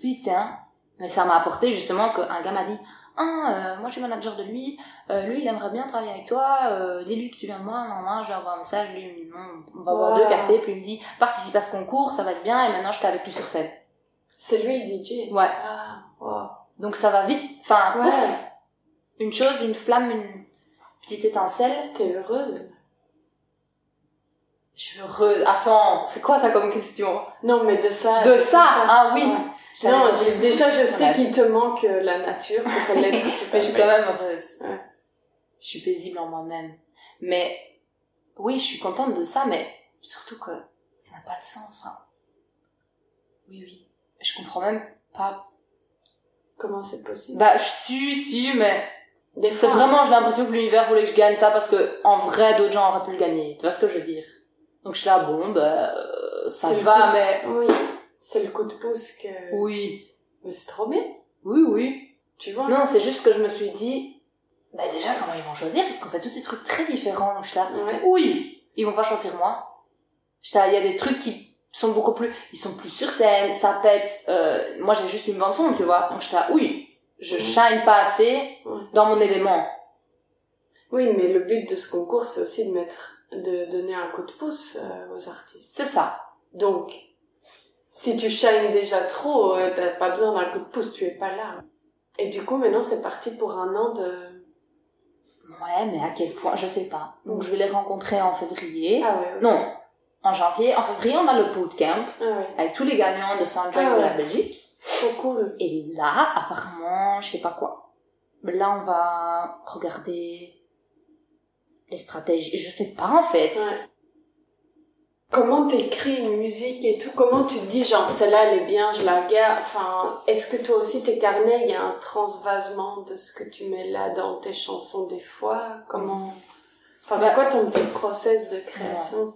Putain. Mais ça m'a apporté justement qu'un gars m'a dit Ah, euh, moi je suis manager de lui, euh, lui il aimerait bien travailler avec toi, euh, dis-lui que tu viens de moi, non, non, je lui envoie un message, lui il me dit non, on va boire deux cafés, puis il me dit participe à ce concours, ça va être bien, et maintenant je t'avais plus sur scène. C'est lui, DJ. Ouais. Ah, wow. Donc ça va vite, enfin, Ouais. pouf, une chose, une flamme, une petite étincelle. T'es heureuse Je suis heureuse. Attends, c'est quoi ça comme question? Non, mais de ça. De ça, ah oui. Ouais. Non, déjà, je sais qu'il te manque euh, la nature pour l'être. <laughs> Mais je suis quand même heureuse. Ouais. Je suis paisible en moi-même. Mais oui, je suis contente de ça, mais surtout que ça n'a pas de sens. hein. Oui, oui. Je comprends même pas. Comment c'est possible? Bah, je suis, si, mais c'est vraiment, j'ai l'impression que l'univers voulait que je gagne ça parce que en vrai, d'autres gens auraient pu le gagner. Tu vois ce que je veux dire? Donc je suis là, bon, bah, euh, ça va, mais Oui, c'est le coup de pouce que. oui, Mais c'est trop bien, oui, oui. tu vois. Non, c'est juste que je me suis dit, bah déjà, comment ils vont choisir? Parce qu'on fait tous ces trucs très différents. Donc je suis là, Ouais. oui, ils vont pas choisir moi. Là, il y a des trucs qui sont beaucoup plus, ils sont plus sur scène, ça pète. Euh, moi, j'ai juste une bande son, tu vois. Donc j'étais là, oui, je shine pas assez Ouais. dans mon élément. Oui, mais le but de ce concours, c'est aussi de mettre, de donner un coup de pouce euh, aux artistes. C'est ça. Donc, si tu shines déjà trop, euh, t'as pas besoin d'un coup de pouce, tu es pas là. Et du coup, maintenant, c'est parti pour un an de. Ouais, mais à quel point, je sais pas. Donc je vais les rencontrer en février. Ah ouais. ouais. Non, en janvier. En février, on a le bootcamp Ah ouais. avec tous les gagnants de Soundtrack Ah de la. Belgique. Trop cool. Et là, apparemment, je sais pas quoi. Là, on va regarder les stratégies. Je sais pas, en fait. Comment t'écris une musique et tout Comment tu te dis, genre, celle-là, elle est bien, je la garde Enfin, est-ce que toi aussi, tes carnets, il y a un transvasement de ce que tu mets là dans tes chansons des fois? Comment? Enfin, c'est Bah- quoi ton petit process de création?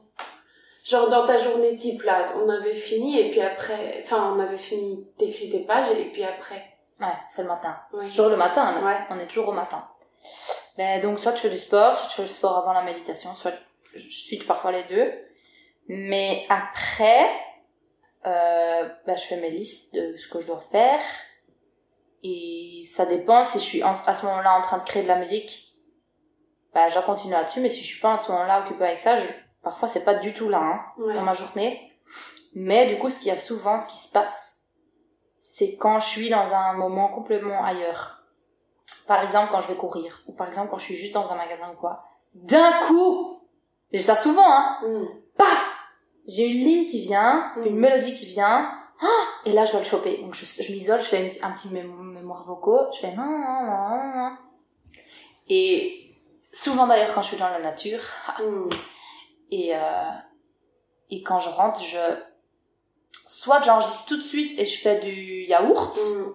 Genre, dans ta journée type, là, on avait fini, et puis après... Enfin, on avait fini, t'écris tes pages, et puis après... Ouais, c'est le matin. Ouais. Toujours le matin, là. Ouais. On est toujours au matin. Ben, donc, soit je fais du sport, soit je fais le sport avant la méditation, soit je switch parfois les deux. Mais après, euh, ben, je fais mes listes de ce que je dois faire. Et ça dépend si je suis en- à ce moment-là en train de créer de la musique. Ben, je continue là-dessus, mais si je suis pas à ce moment-là occupée avec ça, je, parfois c'est pas du tout là, hein Ouais. dans ma journée. Mais du coup, ce qu'il y a souvent, ce qui se passe, c'est quand je suis dans un moment complètement ailleurs. Par exemple, quand je vais courir, ou par exemple quand je suis juste dans un magasin ou quoi. D'un coup, j'ai ça souvent, hein, Mm. paf J'ai une ligne qui vient, Mhm. une mélodie qui vient, ah et là je dois le choper. Donc je, je m'isole, je fais un petit mémo- mémoire vocaux, je fais non, non, non. Et souvent d'ailleurs quand je suis dans la nature, <laughs> Mm. et, euh, et quand je rentre, je soit j'enregistre tout de suite et je fais du yaourt, Mm.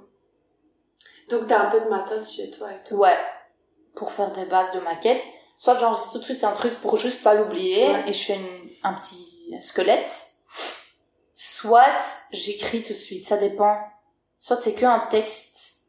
Donc t'as un peu de matos chez toi et tout. ouais, pour faire des bases de maquettes, soit j'enregistre tout de suite un truc pour juste pas l'oublier Ouais. et je fais une- un petit squelette, soit j'écris tout de suite, ça dépend. Soit c'est que un texte.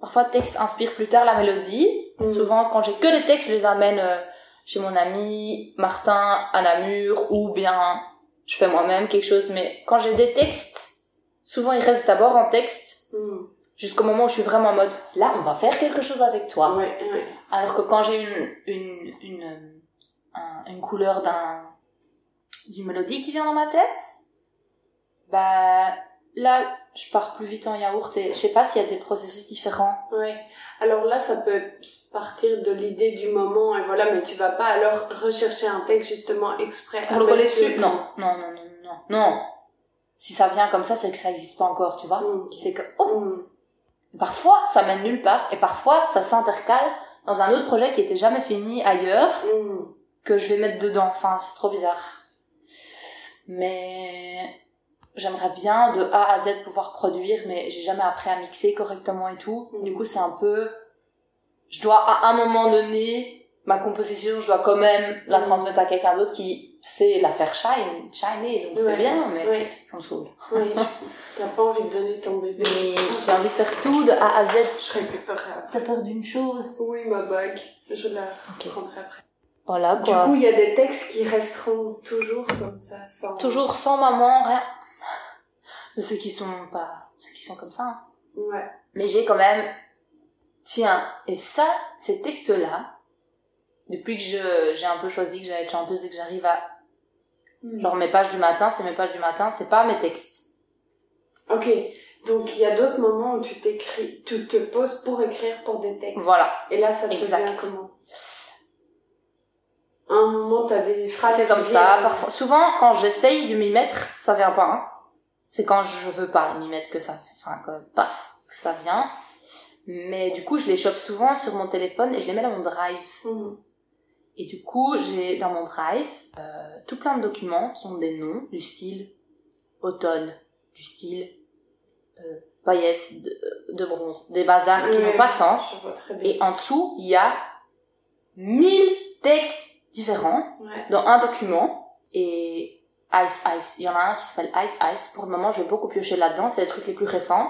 Parfois le texte inspire plus tard la mélodie. Mm. Souvent quand j'ai que les textes, je les amène euh, chez mon ami Martin à Namur ou bien je fais moi-même quelque chose. Mais quand j'ai des textes, souvent ils restent d'abord en texte Mm. jusqu'au moment où je suis vraiment en mode là on va faire quelque chose avec toi. Ouais, ouais. Alors que quand j'ai une, une, une, euh, un- une couleur d'un, d'une mélodie qui vient dans ma tête, bah, là, je pars plus vite en yaourt et je sais pas s'il y a des processus différents. Ouais. Alors là, ça peut partir de l'idée du moment et voilà, mais tu vas pas alors rechercher un texte justement exprès. Pour le coller dessus, non, non, non, non, non, non. Si ça vient comme ça, c'est que ça existe pas encore, tu vois. Mm. C'est que, oh, Mm. parfois, ça mène nulle part et parfois, ça s'intercale dans un autre projet qui était jamais fini ailleurs Mm. que je vais mettre dedans. Enfin, c'est trop bizarre. Mais j'aimerais bien de A à Z pouvoir produire, mais j'ai jamais appris à mixer correctement et tout. Mhm. Du coup, c'est un peu, je dois à un moment donné, ma composition, je dois quand même la Mhm. transmettre à quelqu'un d'autre qui sait la faire shine, shiner, donc c'est Ouais. bien, mais Oui, ça me saoule. oui. T'as pas envie de donner ton bébé. Mais j'ai envie de faire tout de A à Z. Je récupérerai après. T'as peur d'une chose Oui, ma bague. Je la Ok. prendrai après. Voilà Du quoi. coup, il y a des textes qui resteront toujours comme ça, sans... Toujours sans maman, rien. De ceux qui sont pas, ceux qui sont comme ça. hein. Ouais. Mais j'ai quand même, tiens, et ça, ces textes-là, depuis que je, j'ai un peu choisi que j'allais être chanteuse et que j'arrive à, genre mes pages du matin, c'est mes pages du matin, c'est pas mes textes. Ok. Donc, il y a d'autres moments où tu t'écris, tu te poses pour écrire pour des textes. Voilà. Et là, ça te Exact. vient comment? Un moment, t'as des phrases C'est comme ça, parfois. Souvent, quand j'essaye de m'y mettre, ça vient pas, hein. C'est quand je veux pas m'y mettre que ça, enfin, que, paf, que ça vient. Mais du coup, je les chope souvent sur mon téléphone et je les mets dans mon drive. Mhm. Et du coup, j'ai dans mon drive euh, tout plein de documents qui ont des noms du style automne, du style euh, paillettes de, de bronze, des bazars qui n'ont pas de sens. Je vois très bien. Et en dessous, il y a mille textes différents Ouais. dans un document. Et Ice Ice, il y en a un qui s'appelle Ice Ice. Pour le moment, je vais beaucoup piocher là-dedans. C'est les trucs les plus récents.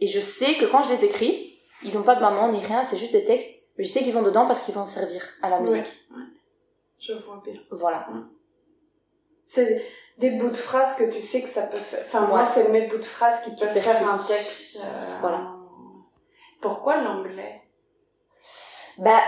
Et je sais que quand je les écris, ils ont pas de maman ni rien, c'est juste des textes. Mais je sais qu'ils vont dedans parce qu'ils vont servir à la musique. Ouais, ouais. Je vois bien. Voilà. C'est des bouts de phrases que tu sais que ça peut faire. Enfin, moi, c'est mes bouts de phrases qui peuvent faire un texte. euh, Voilà. Pourquoi l'anglais? Bah,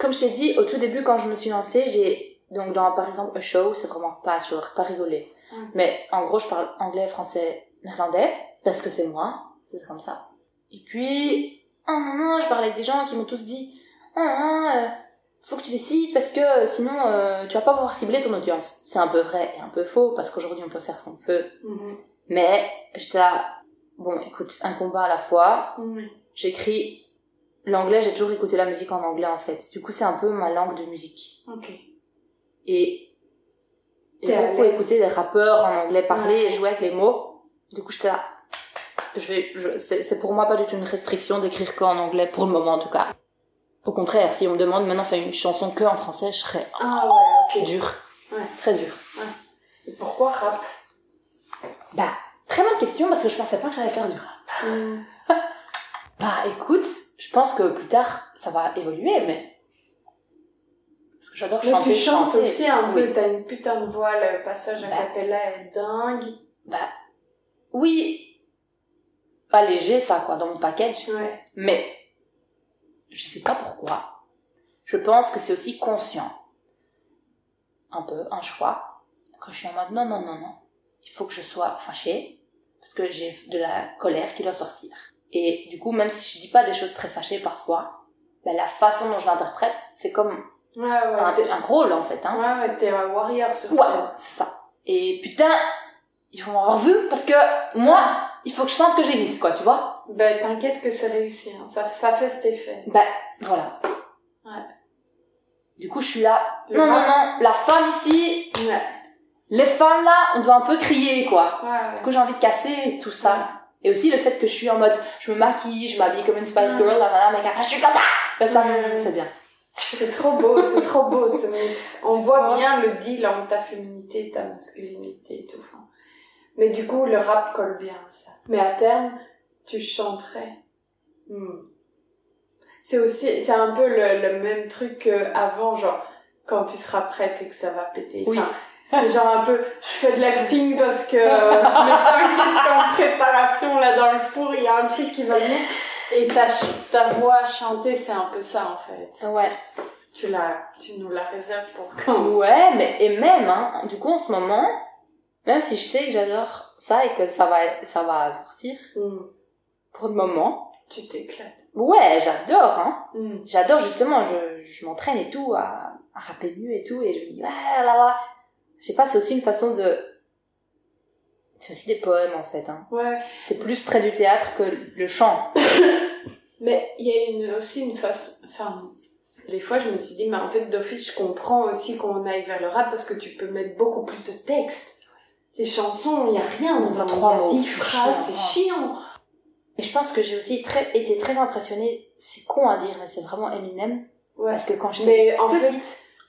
comme je t'ai dit, au tout début, quand je me suis lancée, j'ai, donc dans, par exemple, a show, c'est vraiment pas patchwork, pas rigoler. Ouais. Mais, en gros, je parle anglais, français, néerlandais, parce que c'est moi, c'est comme ça. Et puis, un moment, je parlais avec des gens qui m'ont tous dit, ah, euh, faut que tu décides parce que euh, sinon, euh, tu vas pas pouvoir cibler ton audience. C'est un peu vrai et un peu faux, parce qu'aujourd'hui, on peut faire ce qu'on peut. Mhm. Mais, j'étais là, bon, écoute, un combat à la fois, Oui. j'écris l'anglais, j'ai toujours écouté la musique en anglais en fait. Du coup, c'est un peu ma langue de musique. Ok. Et j'ai beaucoup écouté des rappeurs en anglais parler Ouais. et jouer avec les mots. Du coup, j'étais là. Je vais, je, c'est, c'est pour moi pas du tout une restriction d'écrire qu'en anglais, pour le moment en tout cas. Au contraire, si on me demande maintenant faire une chanson que en français, je serais Ah ouais, ok. dur. Ouais. Très dur. Et pourquoi rap? Bah, très bonne question parce que je pensais pas que j'allais faire du rap. Hmm. <laughs> Bah, écoute, je pense que plus tard, ça va évoluer, mais. Parce que j'adore Mais chanter. tu chantes chanter. aussi un Oui. peu, t'as une putain de voix, le passage a Bah. cappella est dingue. Bah, oui, pas léger ça quoi dans mon package, Ouais. mais je sais pas pourquoi. Je pense que c'est aussi conscient, un peu un choix. Quand je suis en mode non non non non, il faut que je sois fâchée parce que j'ai de la colère qui doit sortir. Et du coup, même si je dis pas des choses très fâchées parfois, bah, la façon dont je l'interprète, c'est comme Ouais, ouais. un, un rôle en fait. Hein. Ouais, ouais, t'es un warrior sur Ouais, scène. c'est ça. Et putain, il faut m'avoir vu parce que moi, il faut que je sente que j'existe, quoi, tu vois Ben, t'inquiète que c'est réussi, hein. ça, ça fait cet effet. Bah, voilà. Ouais. Du coup, je suis là. Le non, non, non, la femme ici, Ouais, les femmes là, on doit un peu crier, quoi. ouais, Du ouais. coup, j'ai envie de casser tout ça. Et aussi le fait que je suis en mode, je me maquille, je m'habille comme une Spice Girl, là, là, mais après, je suis comme ça Bah, ça, c'est bien. C'est trop beau, c'est trop beau ce mix. <laughs> On voit vois? bien le deal entre ta féminité, ta masculinité et tout. enfin. Mais du coup, le rap colle bien à ça. Mais à terme, tu chanterais. Hmm. C'est aussi, c'est un peu le, le même truc qu'avant, genre, quand tu seras prête et que ça va péter. Oui. Enfin, c'est genre un peu, je fais de l'acting parce que, mais t'inquiète qu'en préparation, là, dans le four, il y a un truc qui va venir. Et ta, ta voix chantée, c'est un peu ça, en fait. Ouais. Tu la, tu nous la réserves pour <laughs> quand Ouais, mais, et même, hein, du coup, en ce moment, même si je sais que j'adore ça et que ça va, ça va sortir, Hmm. pour le moment, Tu t'éclates. ouais, j'adore, hein. Hmm. J'adore justement, je, je m'entraîne et tout à, à rapper mieux et tout, et je me dis, ouais, là, là. Je sais pas, c'est aussi une façon de... C'est aussi des poèmes, en fait, hein. Ouais. C'est plus près du théâtre que le chant. <coughs> Mais il y a une, aussi une face, enfin, des fois je me suis dit, mais en fait d'office je comprends aussi qu'on aille vers le rap parce que tu peux mettre beaucoup plus de texte. les chansons, il y a rien dans trois mots. 10 phrases, c'est chiant. Et je pense que j'ai aussi très, été très impressionnée, c'est con à dire, mais c'est vraiment Eminem. Ouais. Parce que quand je Mais en fait,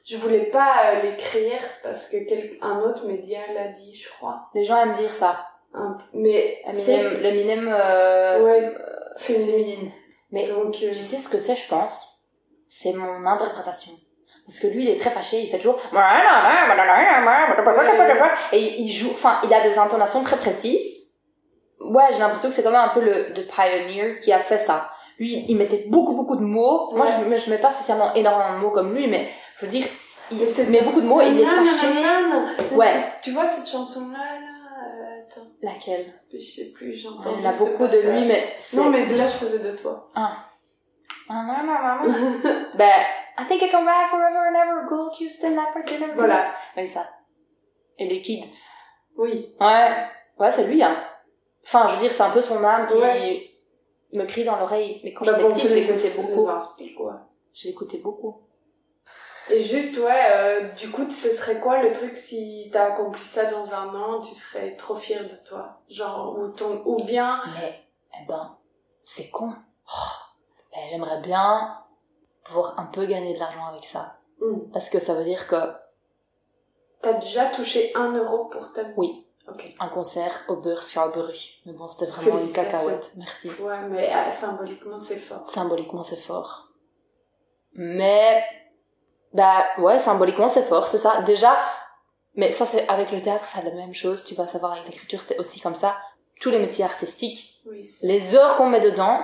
je voulais pas euh, l'écrire parce que quel... un autre média l'a dit, je crois. les gens aiment dire ça. Mais Eminem, l'Eminem euh, ouais, féminine. féminine. Mais Donc, euh, tu sais ce que c'est, je pense C'est mon interprétation. Parce que lui, il est très fâché, il fait toujours... Et il joue... Enfin, il a des intonations très précises. Ouais, j'ai l'impression que c'est quand même un peu le, le pioneer qui a fait ça. Lui, il mettait beaucoup, beaucoup de mots. Moi, Ouais. je, je mets pas spécialement énormément de mots comme lui, mais je veux dire, il c'est- met beaucoup de mots et il est fâché. Ouais. Tu vois cette chanson-là, là euh, Attends, Laquelle? Je sais plus, j'ai Il a beaucoup de lui, mais c'est... Non, mais là, je faisais de toi. Ah. <laughs> ben, I think I can ride forever and ever, go Houston, never dinner. Voilà. C'est ça. Et Liquid. Oui. Ouais. Ouais, c'est lui, hein. Enfin, je veux dire, c'est un peu son âme qui Ouais. me crie dans l'oreille. Mais quand Bah j'étais bon, petite, je l'écoutais beaucoup. inspire, quoi. Je l'écoutais beaucoup. Et juste, ouais, euh, du coup, ce serait quoi le truc si t'as accompli ça dans un an, tu serais trop fière de toi? Genre, ou, ton, ou bien, Mais, eh ben, c'est con. Oh, ben, j'aimerais bien pouvoir un peu gagner de l'argent avec ça. hmm, Parce que ça veut dire que t'as déjà touché un euro pour ta vie? Oui. Un concert au beurre Scarberry. Mais bon, c'était vraiment une cacahuète. Merci. Ouais, mais euh, symboliquement, c'est fort. Symboliquement, c'est fort. Mais, bah, ouais, symboliquement, c'est fort, c'est ça. Déjà, mais ça, c'est, avec le théâtre, c'est la même chose. Tu vas savoir, avec l'écriture, c'était aussi comme ça. Tous les métiers artistiques, Oui, c'est... les heures qu'on met dedans,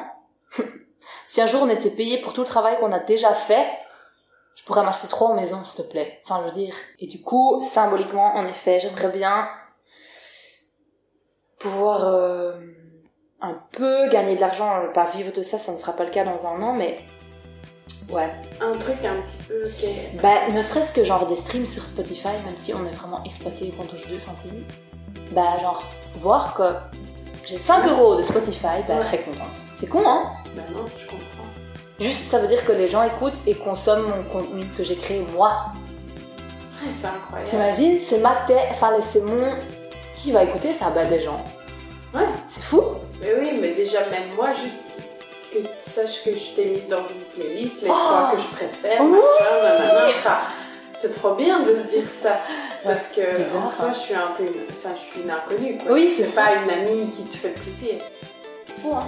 <laughs> si un jour on était payé pour tout le travail qu'on a déjà fait, je pourrais m'acheter trois maisons, s'il te plaît. Enfin, je veux dire. Et du coup, symboliquement, en effet, j'aimerais bien pouvoir euh, un peu gagner de l'argent, pas vivre de ça, ça ne sera pas le cas dans un an, mais ouais. Un truc un petit peu... ok. Bah, ne serait-ce que genre des streams sur Spotify, même si on est vraiment exploité et qu'on touche 2 centimes, bah genre, voir que j'ai 5 euros de Spotify, bah Ouais. serais contente. C'est con, hein? Bah non, je comprends. Juste, ça veut dire que les gens écoutent et consomment mon contenu que j'ai créé moi. Ouais, c'est incroyable. T'imagines C'est ma tête, enfin c'est mon... Qui va écouter ça? Bah des gens. Ouais. C'est fou Mais oui, mais déjà, même moi, juste que tu saches que je t'ai mise dans une playlist, les Oh. trois que je préfère, Oh. machin, nanana, enfin, c'est trop bien de se dire ça. Parce que, bizarre, en soi, hein. je suis un peu une, enfin, je suis une inconnue, quoi. Oui, c'est pas une amie qui te fait plaisir. Fou, hein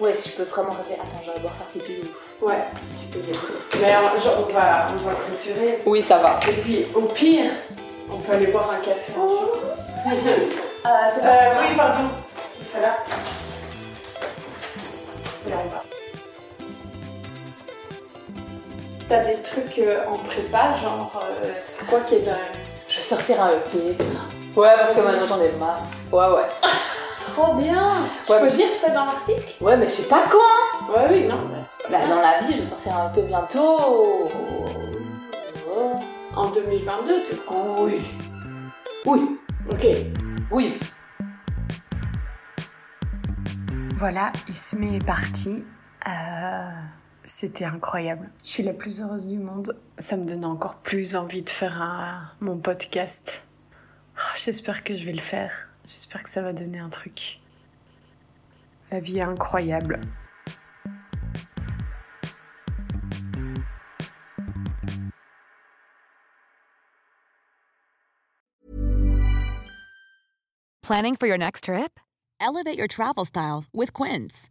Ouais, si je peux vraiment rêver. Attends, je vais devoir faire pipi. ouf. Ouais, tu peux aller. Mais euh, genre, on va, on va clôturer. Oui, ça va. Et puis, au pire, on peut aller boire un café. jour. <laughs> Euh, c'est Euh, oui, pardon. Ce serait là. T'as des trucs euh, en prépa, genre, euh, c'est quoi qui est dans... Je vais sortir un EP. Ouais, parce que maintenant j'en ai marre. Ouais, ouais. <laughs> Trop bien Tu Ouais, peux mais- dire ça dans l'article? Ouais, mais je sais pas quand. Ouais, oui, non. bah, dans la vie, je vais sortir un EP bientôt. Oh. En 2022, tu crois? Oui. Oui. Ok. Oui. Voilà, Ismé est parti. Euh, C'était incroyable. Je suis la plus heureuse du monde. Ça me donne encore plus envie de faire un- mon podcast. Oh, J'espère que je vais le faire. J'espère que ça va donner un truc. La vie est incroyable. Planning for your next trip? Elevate your travel style with Quince.